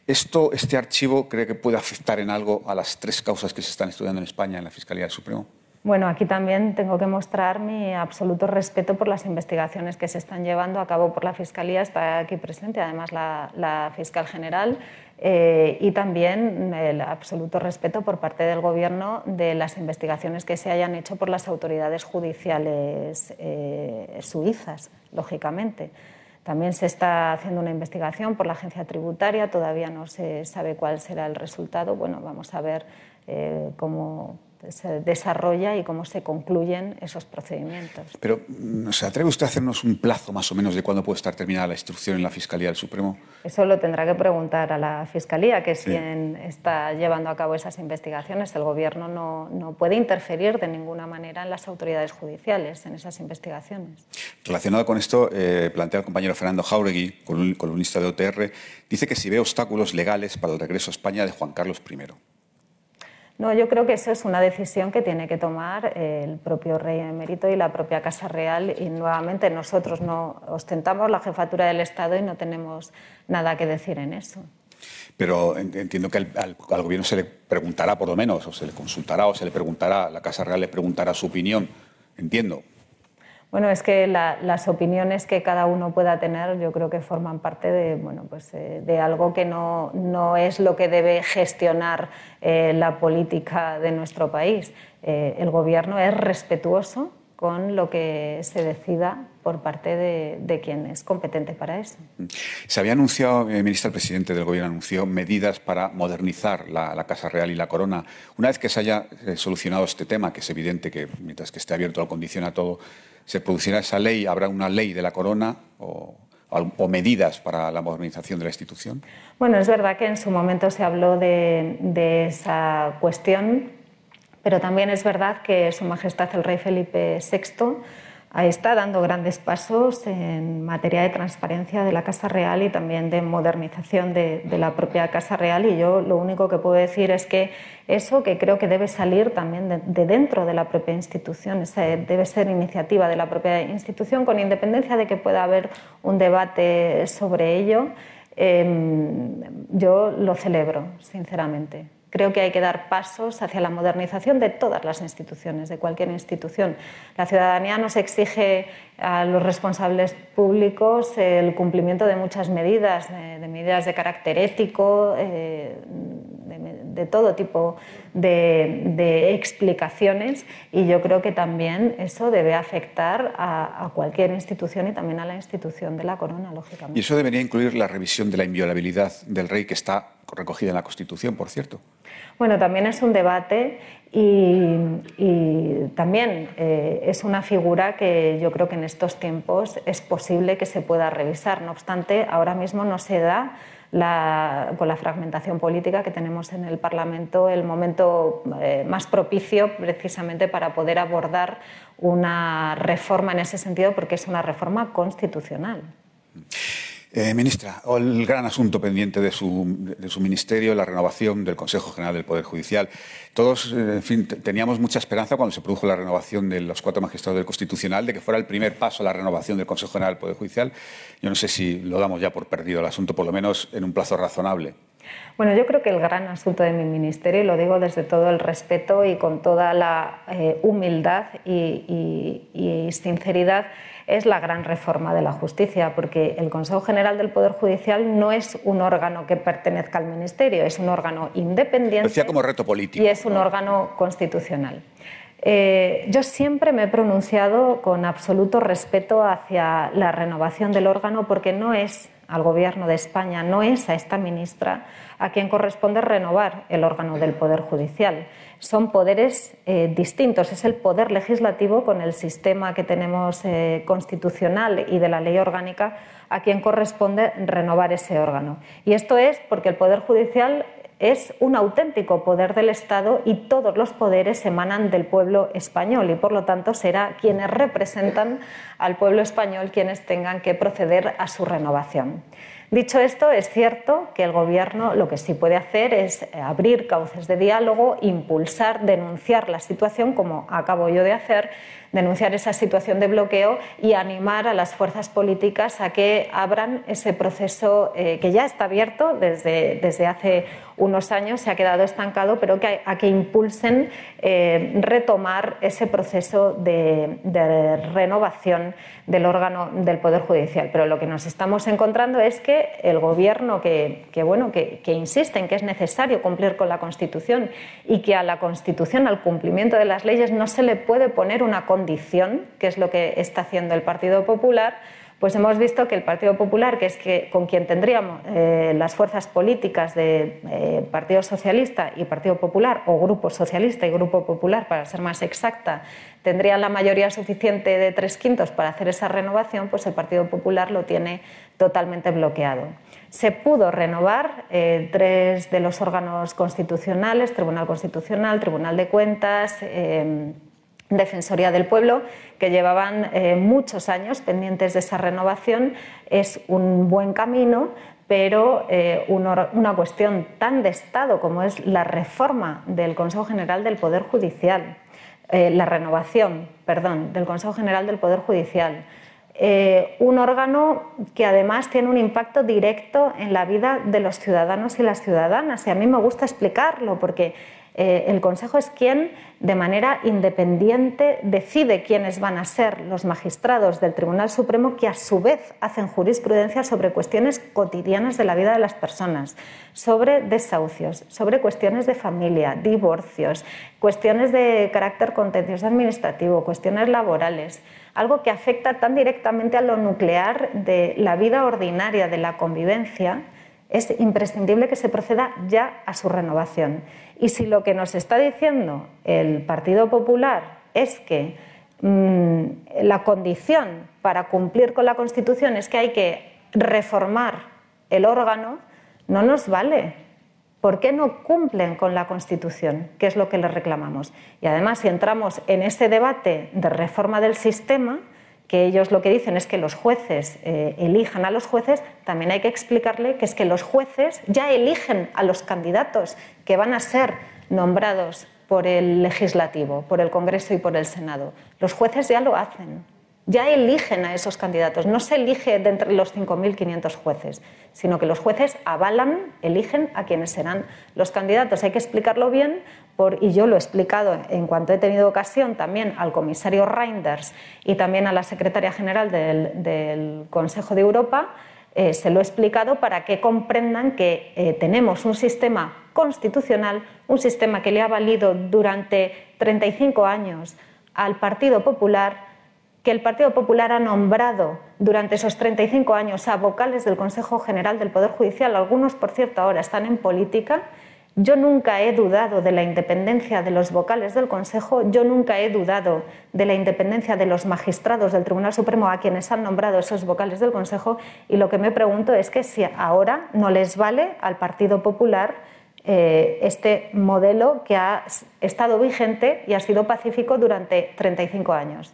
¿Esto, ¿Este archivo cree que puede afectar en algo a las tres causas que se están estudiando en España en la Fiscalía del Supremo? Bueno, aquí también tengo que mostrar mi absoluto respeto por las investigaciones que se están llevando a cabo por la Fiscalía. Está aquí presente, además, la, fiscal general. Eh, y también el absoluto respeto por parte del Gobierno de las investigaciones que se hayan hecho por las autoridades judiciales eh, suizas, lógicamente. También se está haciendo una investigación por la agencia tributaria, todavía no se sabe cuál será el resultado. Bueno, vamos a ver eh, cómo se desarrolla y cómo se concluyen esos procedimientos. Pero, ¿se atreve usted a hacernos un plazo más o menos de cuándo puede estar terminada la instrucción en la Fiscalía del Supremo? Eso lo tendrá que preguntar a la Fiscalía, que es quien está llevando a cabo esas investigaciones. El Gobierno no, no, puede interferir de ninguna manera en las autoridades judiciales, en esas investigaciones. Relacionado con esto, eh, plantea el compañero Fernando Jauregui, columnista de OTR, dice que si ve obstáculos legales para el regreso a España de Juan Carlos I. No, yo creo que eso es una decisión que tiene que tomar el propio rey emérito y la propia Casa Real. Y nuevamente nosotros no ostentamos la jefatura del Estado y no tenemos nada que decir en eso. Pero entiendo que al, gobierno se le preguntará, por lo menos, o se le consultará, o se le preguntará, la Casa Real le preguntará su opinión. Entiendo. Bueno, es que las opiniones que cada uno pueda tener yo creo que forman parte de, bueno, pues, eh, de algo que no, no, es lo que debe gestionar eh, la política de nuestro país. Eh, el Gobierno es respetuoso con lo que se decida por parte de, quien es competente para eso. Se había anunciado, eh, ministra, el presidente del Gobierno anunció medidas para modernizar la, Casa Real y la Corona. Una vez que se haya solucionado este tema, que es evidente que mientras que esté abierto la condición a todo, se producirá esa ley, habrá una ley de la corona o, medidas para la modernización de la institución? Bueno, es verdad que en su momento se habló de, esa cuestión, pero también es verdad que Su Majestad el Rey Felipe VI está dando grandes pasos en materia de transparencia de la Casa Real y también de modernización de, la propia Casa Real. Y yo lo único que puedo decir es que eso que creo que debe salir también de, dentro de la propia institución, debe ser iniciativa de la propia institución, con independencia de que pueda haber un debate sobre ello. Em, yo lo celebro, sinceramente. Creo que hay que dar pasos hacia la modernización de todas las instituciones, de cualquier institución. La ciudadanía nos exige a los responsables públicos el cumplimiento de muchas medidas, de, medidas de carácter ético, eh, de, todo tipo de, explicaciones y yo creo que también eso debe afectar a, a, cualquier institución y también a la institución de la corona, lógicamente. Y eso debería incluir la revisión de la inviolabilidad del rey que está recogida en la Constitución, por cierto. Bueno, también es un debate y, también eh, es una figura que yo creo que en estos tiempos es posible que se pueda revisar. No obstante, ahora mismo no se da con la fragmentación política que tenemos en el Parlamento el momento eh, más propicio precisamente para poder abordar una reforma en ese sentido porque es una reforma constitucional. Eh, ministra, el gran asunto pendiente de su, ministerio, la renovación del Consejo General del Poder Judicial. Todos, eh, en fin, teníamos mucha esperanza cuando se produjo la renovación de los cuatro magistrados del Constitucional de que fuera el primer paso a la renovación del Consejo General del Poder Judicial. Yo no sé si lo damos ya por perdido el asunto, por lo menos en un plazo razonable. Bueno, yo creo que el gran asunto de mi ministerio, y lo digo desde todo el respeto y con toda la eh, humildad y sinceridad, es la gran reforma de la justicia, porque el Consejo General del Poder Judicial no es un órgano que pertenezca al Ministerio, es un órgano independiente. Decía como reto político. Y es un órgano constitucional. Eh, yo siempre me he pronunciado con absoluto respeto hacia la renovación del órgano porque no es al Gobierno de España, no es a esta ministra a quien corresponde renovar el órgano del Poder Judicial. Son poderes eh, distintos. Es el Poder Legislativo con el sistema que tenemos eh, constitucional y de la ley orgánica a quien corresponde renovar ese órgano. Y esto es porque el Poder Judicial es un auténtico poder del Estado y todos los poderes emanan del pueblo español y por lo tanto será quienes representan al pueblo español quienes tengan que proceder a su renovación. Dicho esto, es cierto que el Gobierno lo que sí puede hacer es abrir cauces de diálogo, impulsar, denunciar la situación, como acabo yo de hacer, denunciar esa situación de bloqueo y animar a las fuerzas políticas a que abran ese proceso eh, que ya está abierto desde, desde hace unos años, se ha quedado estancado, pero que, a que impulsen eh, retomar ese proceso de, renovación del órgano del Poder Judicial. Pero lo que nos estamos encontrando es que el Gobierno, que, bueno, que, que insiste en que es necesario cumplir con la Constitución y que a la Constitución, al cumplimiento de las leyes, no se le puede poner una condición condición, que es lo que está haciendo el Partido Popular, pues hemos visto que el Partido Popular, que es que, con quien tendríamos eh, las fuerzas políticas de eh, Partido Socialista y Partido Popular, o Grupo Socialista y Grupo Popular, para ser más exacta, tendrían la mayoría suficiente de tres quintos para hacer esa renovación, pues el Partido Popular lo tiene totalmente bloqueado. Se pudo renovar eh, tres de los órganos constitucionales, Tribunal Constitucional, Tribunal de Cuentas, Defensoría del Pueblo, que llevaban eh, muchos años pendientes de esa renovación. Es un buen camino, pero eh, una, cuestión tan de Estado como es la reforma del Consejo General del Poder Judicial, eh, la renovación, perdón, del Consejo General del Poder Judicial. un órgano que además tiene un impacto directo en la vida de los ciudadanos y las ciudadanas. Y a mí me gusta explicarlo porque eh, el Consejo es quien, de manera independiente, decide quiénes van a ser los magistrados del Tribunal Supremo que, a su vez, hacen jurisprudencia sobre cuestiones cotidianas de la vida de las personas, sobre desahucios, sobre cuestiones de familia, divorcios, cuestiones de carácter contencioso administrativo, cuestiones laborales, algo que afecta tan directamente a lo nuclear de la vida ordinaria de la convivencia es imprescindible que se proceda ya a su renovación. Y si lo que nos está diciendo el Partido Popular es que mm, la condición para cumplir con la Constitución es que hay que reformar el órgano, no nos vale. ¿Por qué no cumplen con la Constitución? ¿Qué es lo que les reclamamos? Y además, si entramos en ese debate de reforma del sistema, que ellos lo que dicen es que los jueces eh, elijan a los jueces, también hay que explicarle que es que los jueces ya eligen a los candidatos que van a ser nombrados por el legislativo, por el Congreso y por el Senado. Los jueces ya lo hacen, ya eligen a esos candidatos. No se elige de entre los 5.500 jueces, sino que los jueces avalan, eligen a quienes serán los candidatos. Hay que explicarlo bien y yo lo he explicado en cuanto he tenido ocasión también al comisario Reinders y también a la secretaria general del, Consejo de Europa, eh, se lo he explicado para que comprendan que eh, tenemos un sistema constitucional, un sistema que le ha valido durante 35 años al Partido Popular, que el Partido Popular ha nombrado durante esos 35 años a vocales del Consejo General del Poder Judicial, algunos por cierto ahora están en política, yo nunca he dudado de la independencia de los vocales del Consejo, yo nunca he dudado de la independencia de los magistrados del Tribunal Supremo a quienes han nombrado esos vocales del Consejo y lo que me pregunto es que si ahora no les vale al Partido Popular eh, este modelo que ha estado vigente y ha sido pacífico durante 35 años.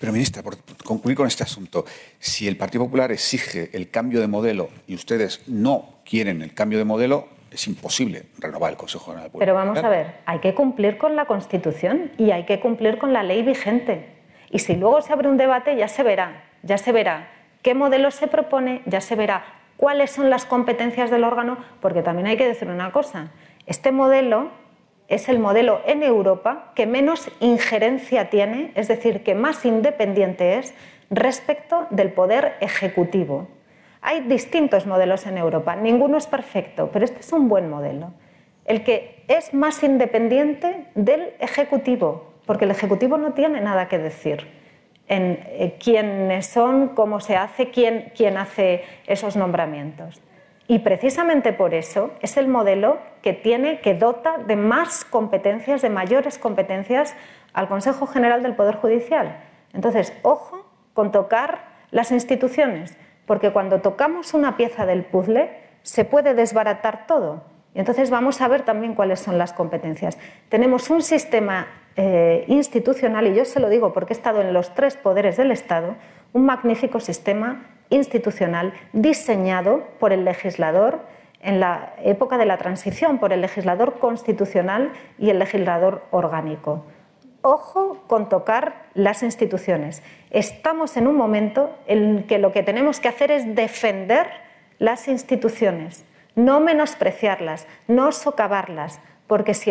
Pero, ministra, por concluir con este asunto, si el Partido Popular exige el cambio de modelo y ustedes no quieren el cambio de modelo, es imposible renovar el Consejo General del Poder Pero vamos a ver, hay que cumplir con la Constitución y hay que cumplir con la ley vigente. Y si luego se abre un debate, ya se verá, ya se verá qué modelo se propone, ya se verá cuáles son las competencias del órgano, porque también hay que decir una cosa, este modelo es el modelo en Europa que menos injerencia tiene, es decir, que más independiente es respecto del poder ejecutivo. Hay distintos modelos en Europa, ninguno es perfecto, pero este es un buen modelo. El que es más independiente del Ejecutivo, porque el Ejecutivo no tiene nada que decir. en eh, quiénes son, cómo se hace, quién, quién hace esos nombramientos. Y precisamente por eso es el modelo que tiene, que dota de más competencias, de mayores competencias al Consejo General del Poder Judicial. Entonces, ojo con tocar las instituciones, porque cuando tocamos una pieza del puzzle se puede desbaratar todo. Entonces vamos a ver también cuáles son las competencias. Tenemos un sistema eh, institucional, y yo se lo digo porque he estado en los tres poderes del Estado, un magnífico sistema institucional diseñado por el legislador en la época de la transición, por el legislador constitucional y el legislador orgánico. Ojo con tocar las instituciones. Estamos en un momento en que lo que tenemos que hacer es defender las instituciones, no menospreciarlas, no socavarlas, porque si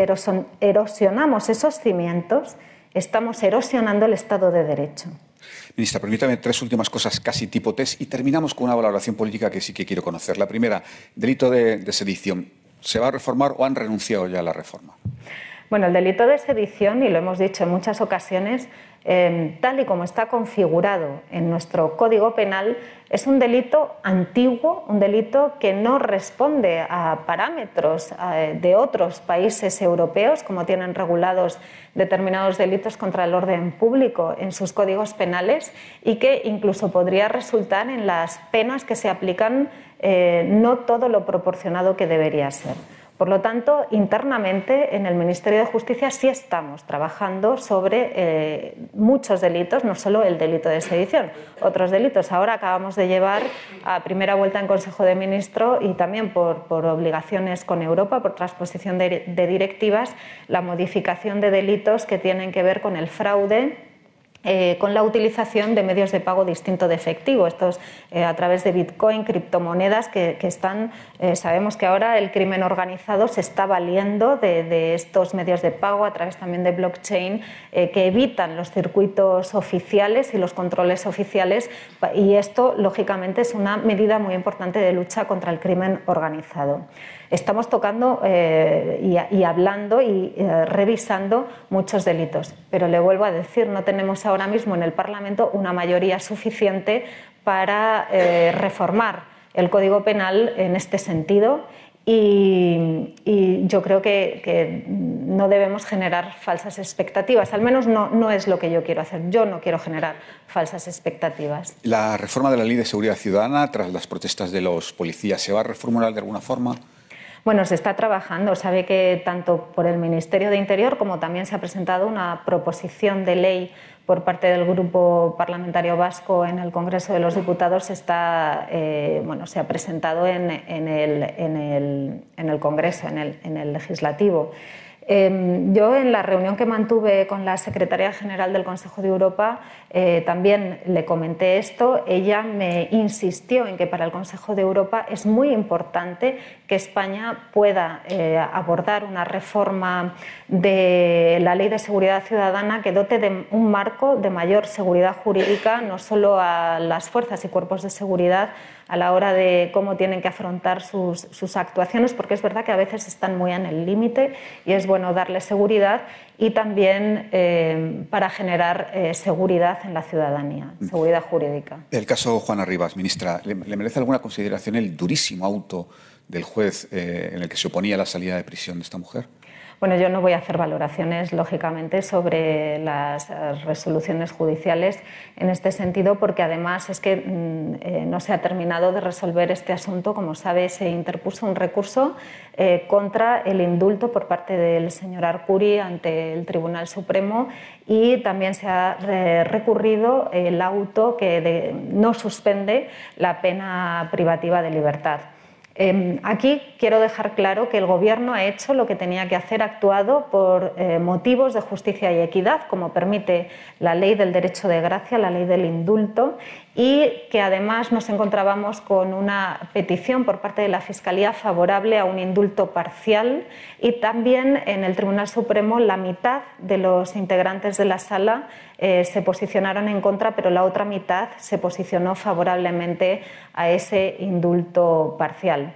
erosionamos esos cimientos, estamos erosionando el Estado de Derecho. Ministra, permítame tres últimas cosas casi tipo test y terminamos con una valoración política que sí que quiero conocer. La primera, delito de, de sedición. ¿Se va a reformar o han renunciado ya a la reforma? Bueno, el delito de sedición, y lo hemos dicho en muchas ocasiones, Em, tal y como está configurado en nuestro Código Penal, es un delito antiguo, un delito que no responde a parámetros eh, de otros países europeos, como tienen regulados determinados delitos contra el orden público en sus códigos penales, y que incluso podría resultar en las penas que se aplican eh, no todo lo proporcionado que debería ser. Por lo tanto, internamente en el Ministerio de Justicia sí estamos trabajando sobre eh, muchos delitos, no solo el delito de sedición, otros delitos. Ahora acabamos de llevar a primera vuelta en Consejo de Ministros y también por, obligaciones con Europa, por transposición de directivas, la modificación de delitos que tienen que ver con el fraude eh, con la utilización de medios de pago distinto de efectivo, estos eh, a través de Bitcoin, criptomonedas que, están, eh, sabemos que ahora el crimen organizado se está valiendo de, estos medios de pago a través también de blockchain que evitan los circuitos oficiales y los controles oficiales y esto lógicamente es una medida muy importante de lucha contra el crimen organizado estamos tocando y, y, hablando y revisando muchos delitos. Pero le vuelvo a decir, no tenemos ahora mismo en el Parlamento una mayoría suficiente para eh, reformar el Código Penal en este sentido y, yo creo que, no debemos generar falsas expectativas. Al menos no, no, es lo que yo quiero hacer. Yo no quiero generar falsas expectativas. ¿La reforma de la Ley de Seguridad Ciudadana, tras las protestas de los policías, se va a reformular de alguna forma? Bueno, se está trabajando. Sabe que tanto por el Ministerio de Interior como también se ha presentado una proposición de ley por parte del Grupo Parlamentario Vasco en el Congreso de los Diputados está, eh, bueno, se ha presentado en, el, en, el, en el, Congreso, en el, en el Legislativo. Em, yo en la reunión que mantuve con la secretaria general del Consejo de Europa eh, también le comenté esto. Ella me insistió en que para el Consejo de Europa es muy importante que España pueda eh, abordar una reforma de la Ley de Seguridad Ciudadana que dote de un marco de mayor seguridad jurídica no solo a las fuerzas y cuerpos de seguridad, a la hora de cómo tienen que afrontar sus, actuaciones, porque es verdad que a veces están muy en el límite y es bueno darles seguridad y también eh, para generar eh, seguridad en la ciudadanía, mm. seguridad jurídica. El caso Juana Rivas, ministra, ¿le, merece alguna consideración el durísimo auto del juez eh, en el que se oponía a la salida de prisión de esta mujer? Bueno, yo no voy a hacer valoraciones, lógicamente, sobre las resoluciones judiciales en este sentido, porque además es que mm, eh, no se ha terminado de resolver este asunto. Como sabe, se interpuso un recurso eh, contra el indulto por parte del señor Arcuri ante el Tribunal Supremo y también se ha eh, recurrido el auto que no suspende la pena privativa de libertad. Em, aquí quiero dejar claro que el Gobierno ha hecho lo que tenía que hacer, actuado por eh, motivos de justicia y equidad, como permite la ley del derecho de gracia, la ley del indulto, y que además nos encontrábamos con una petición por parte de la Fiscalía favorable a un indulto parcial y también en el Tribunal Supremo la mitad de los integrantes de la sala eh, se posicionaron en contra, pero la otra mitad se posicionó favorablemente a ese indulto parcial.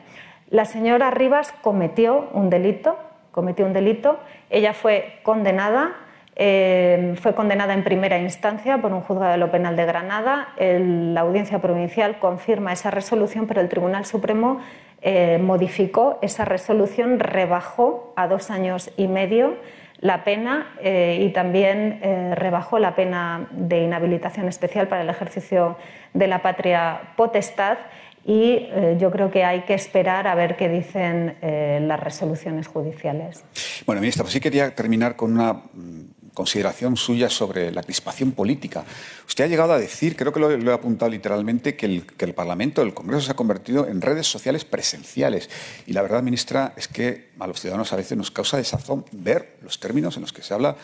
La señora Rivas cometió un delito, cometió un delito, ella fue condenada Eh, fue condenada en primera instancia por un juzgado de lo penal de Granada. la audiencia provincial confirma esa resolución, pero el Tribunal Supremo eh, modificó esa resolución, rebajó a dos años y medio la pena eh, y también rebajó la pena de inhabilitación especial para el ejercicio de la patria potestad y eh, yo creo que hay que esperar a ver qué dicen eh, las resoluciones judiciales. Bueno, ministra, pues sí quería terminar con una mm, consideración suya sobre la crispación política. Usted ha llegado a decir, creo que lo, he apuntado literalmente, que el, Parlamento, el Congreso se ha convertido en redes sociales presenciales. Y la verdad, ministra, es que a los ciudadanos a veces nos causa desazón ver los términos en los que se habla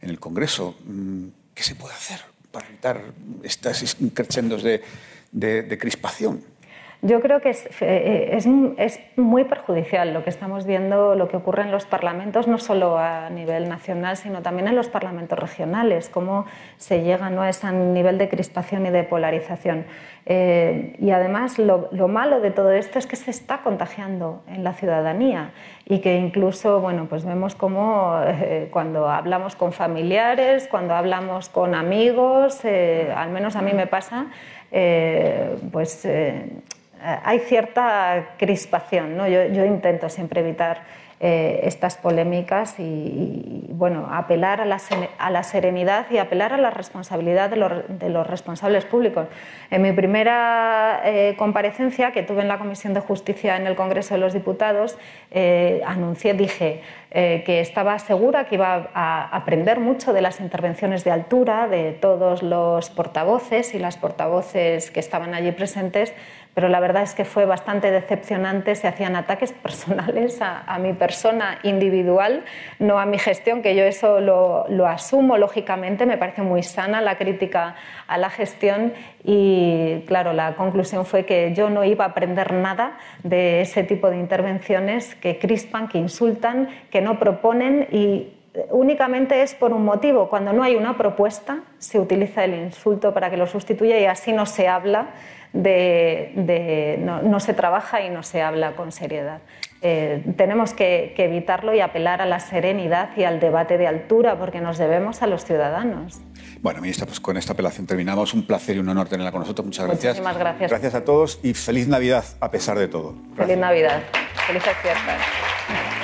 en el Congreso. Mm, ¿Qué se puede hacer para evitar estos crescendos de, de crispación? Yo creo que eh, es, es, muy perjudicial lo que estamos viendo, lo que ocurre en los parlamentos, no solo a nivel nacional, sino también en los parlamentos regionales, cómo se llega ¿no? a ese nivel de crispación y de polarización. Eh, y además lo, malo de todo esto es que se está contagiando en la ciudadanía y que incluso bueno, pues vemos cómo eh, cuando hablamos con familiares, cuando hablamos con amigos, al menos a mí me pasa, pues hay cierta crispación. ¿no? Yo, intento siempre evitar eh, estas polémicas y, bueno, apelar a la, serenidad y apelar a la responsabilidad de los, de los responsables públicos. En mi primera eh, comparecencia que tuve en la Comisión de Justicia en el Congreso de los Diputados, anuncié, dije que estaba segura que iba a aprender mucho de las intervenciones de altura de todos los portavoces y las portavoces que estaban allí presentes pero la verdad es que fue bastante decepcionante, se hacían ataques *laughs* personales a, mi persona individual, no a mi gestión, que yo eso lo, lo, asumo lógicamente, me parece muy sana la crítica a la gestión y claro, la conclusión fue que yo no iba a aprender nada de ese tipo de intervenciones que crispan, que insultan, que no proponen y únicamente es por un motivo. Cuando no hay una propuesta, se utiliza el insulto para que lo sustituya y así no se habla de, no, se trabaja y no se habla con seriedad. Eh, tenemos que, evitarlo y apelar a la serenidad y al debate de altura porque nos debemos a los ciudadanos. Bueno, ministra, pues con esta apelación terminamos. Un placer y un honor tenerla con nosotros. Muchas gracias. Muchísimas gracias. Gracias a todos y feliz Navidad a pesar de todo. Feliz Navidad. Felices fiestas.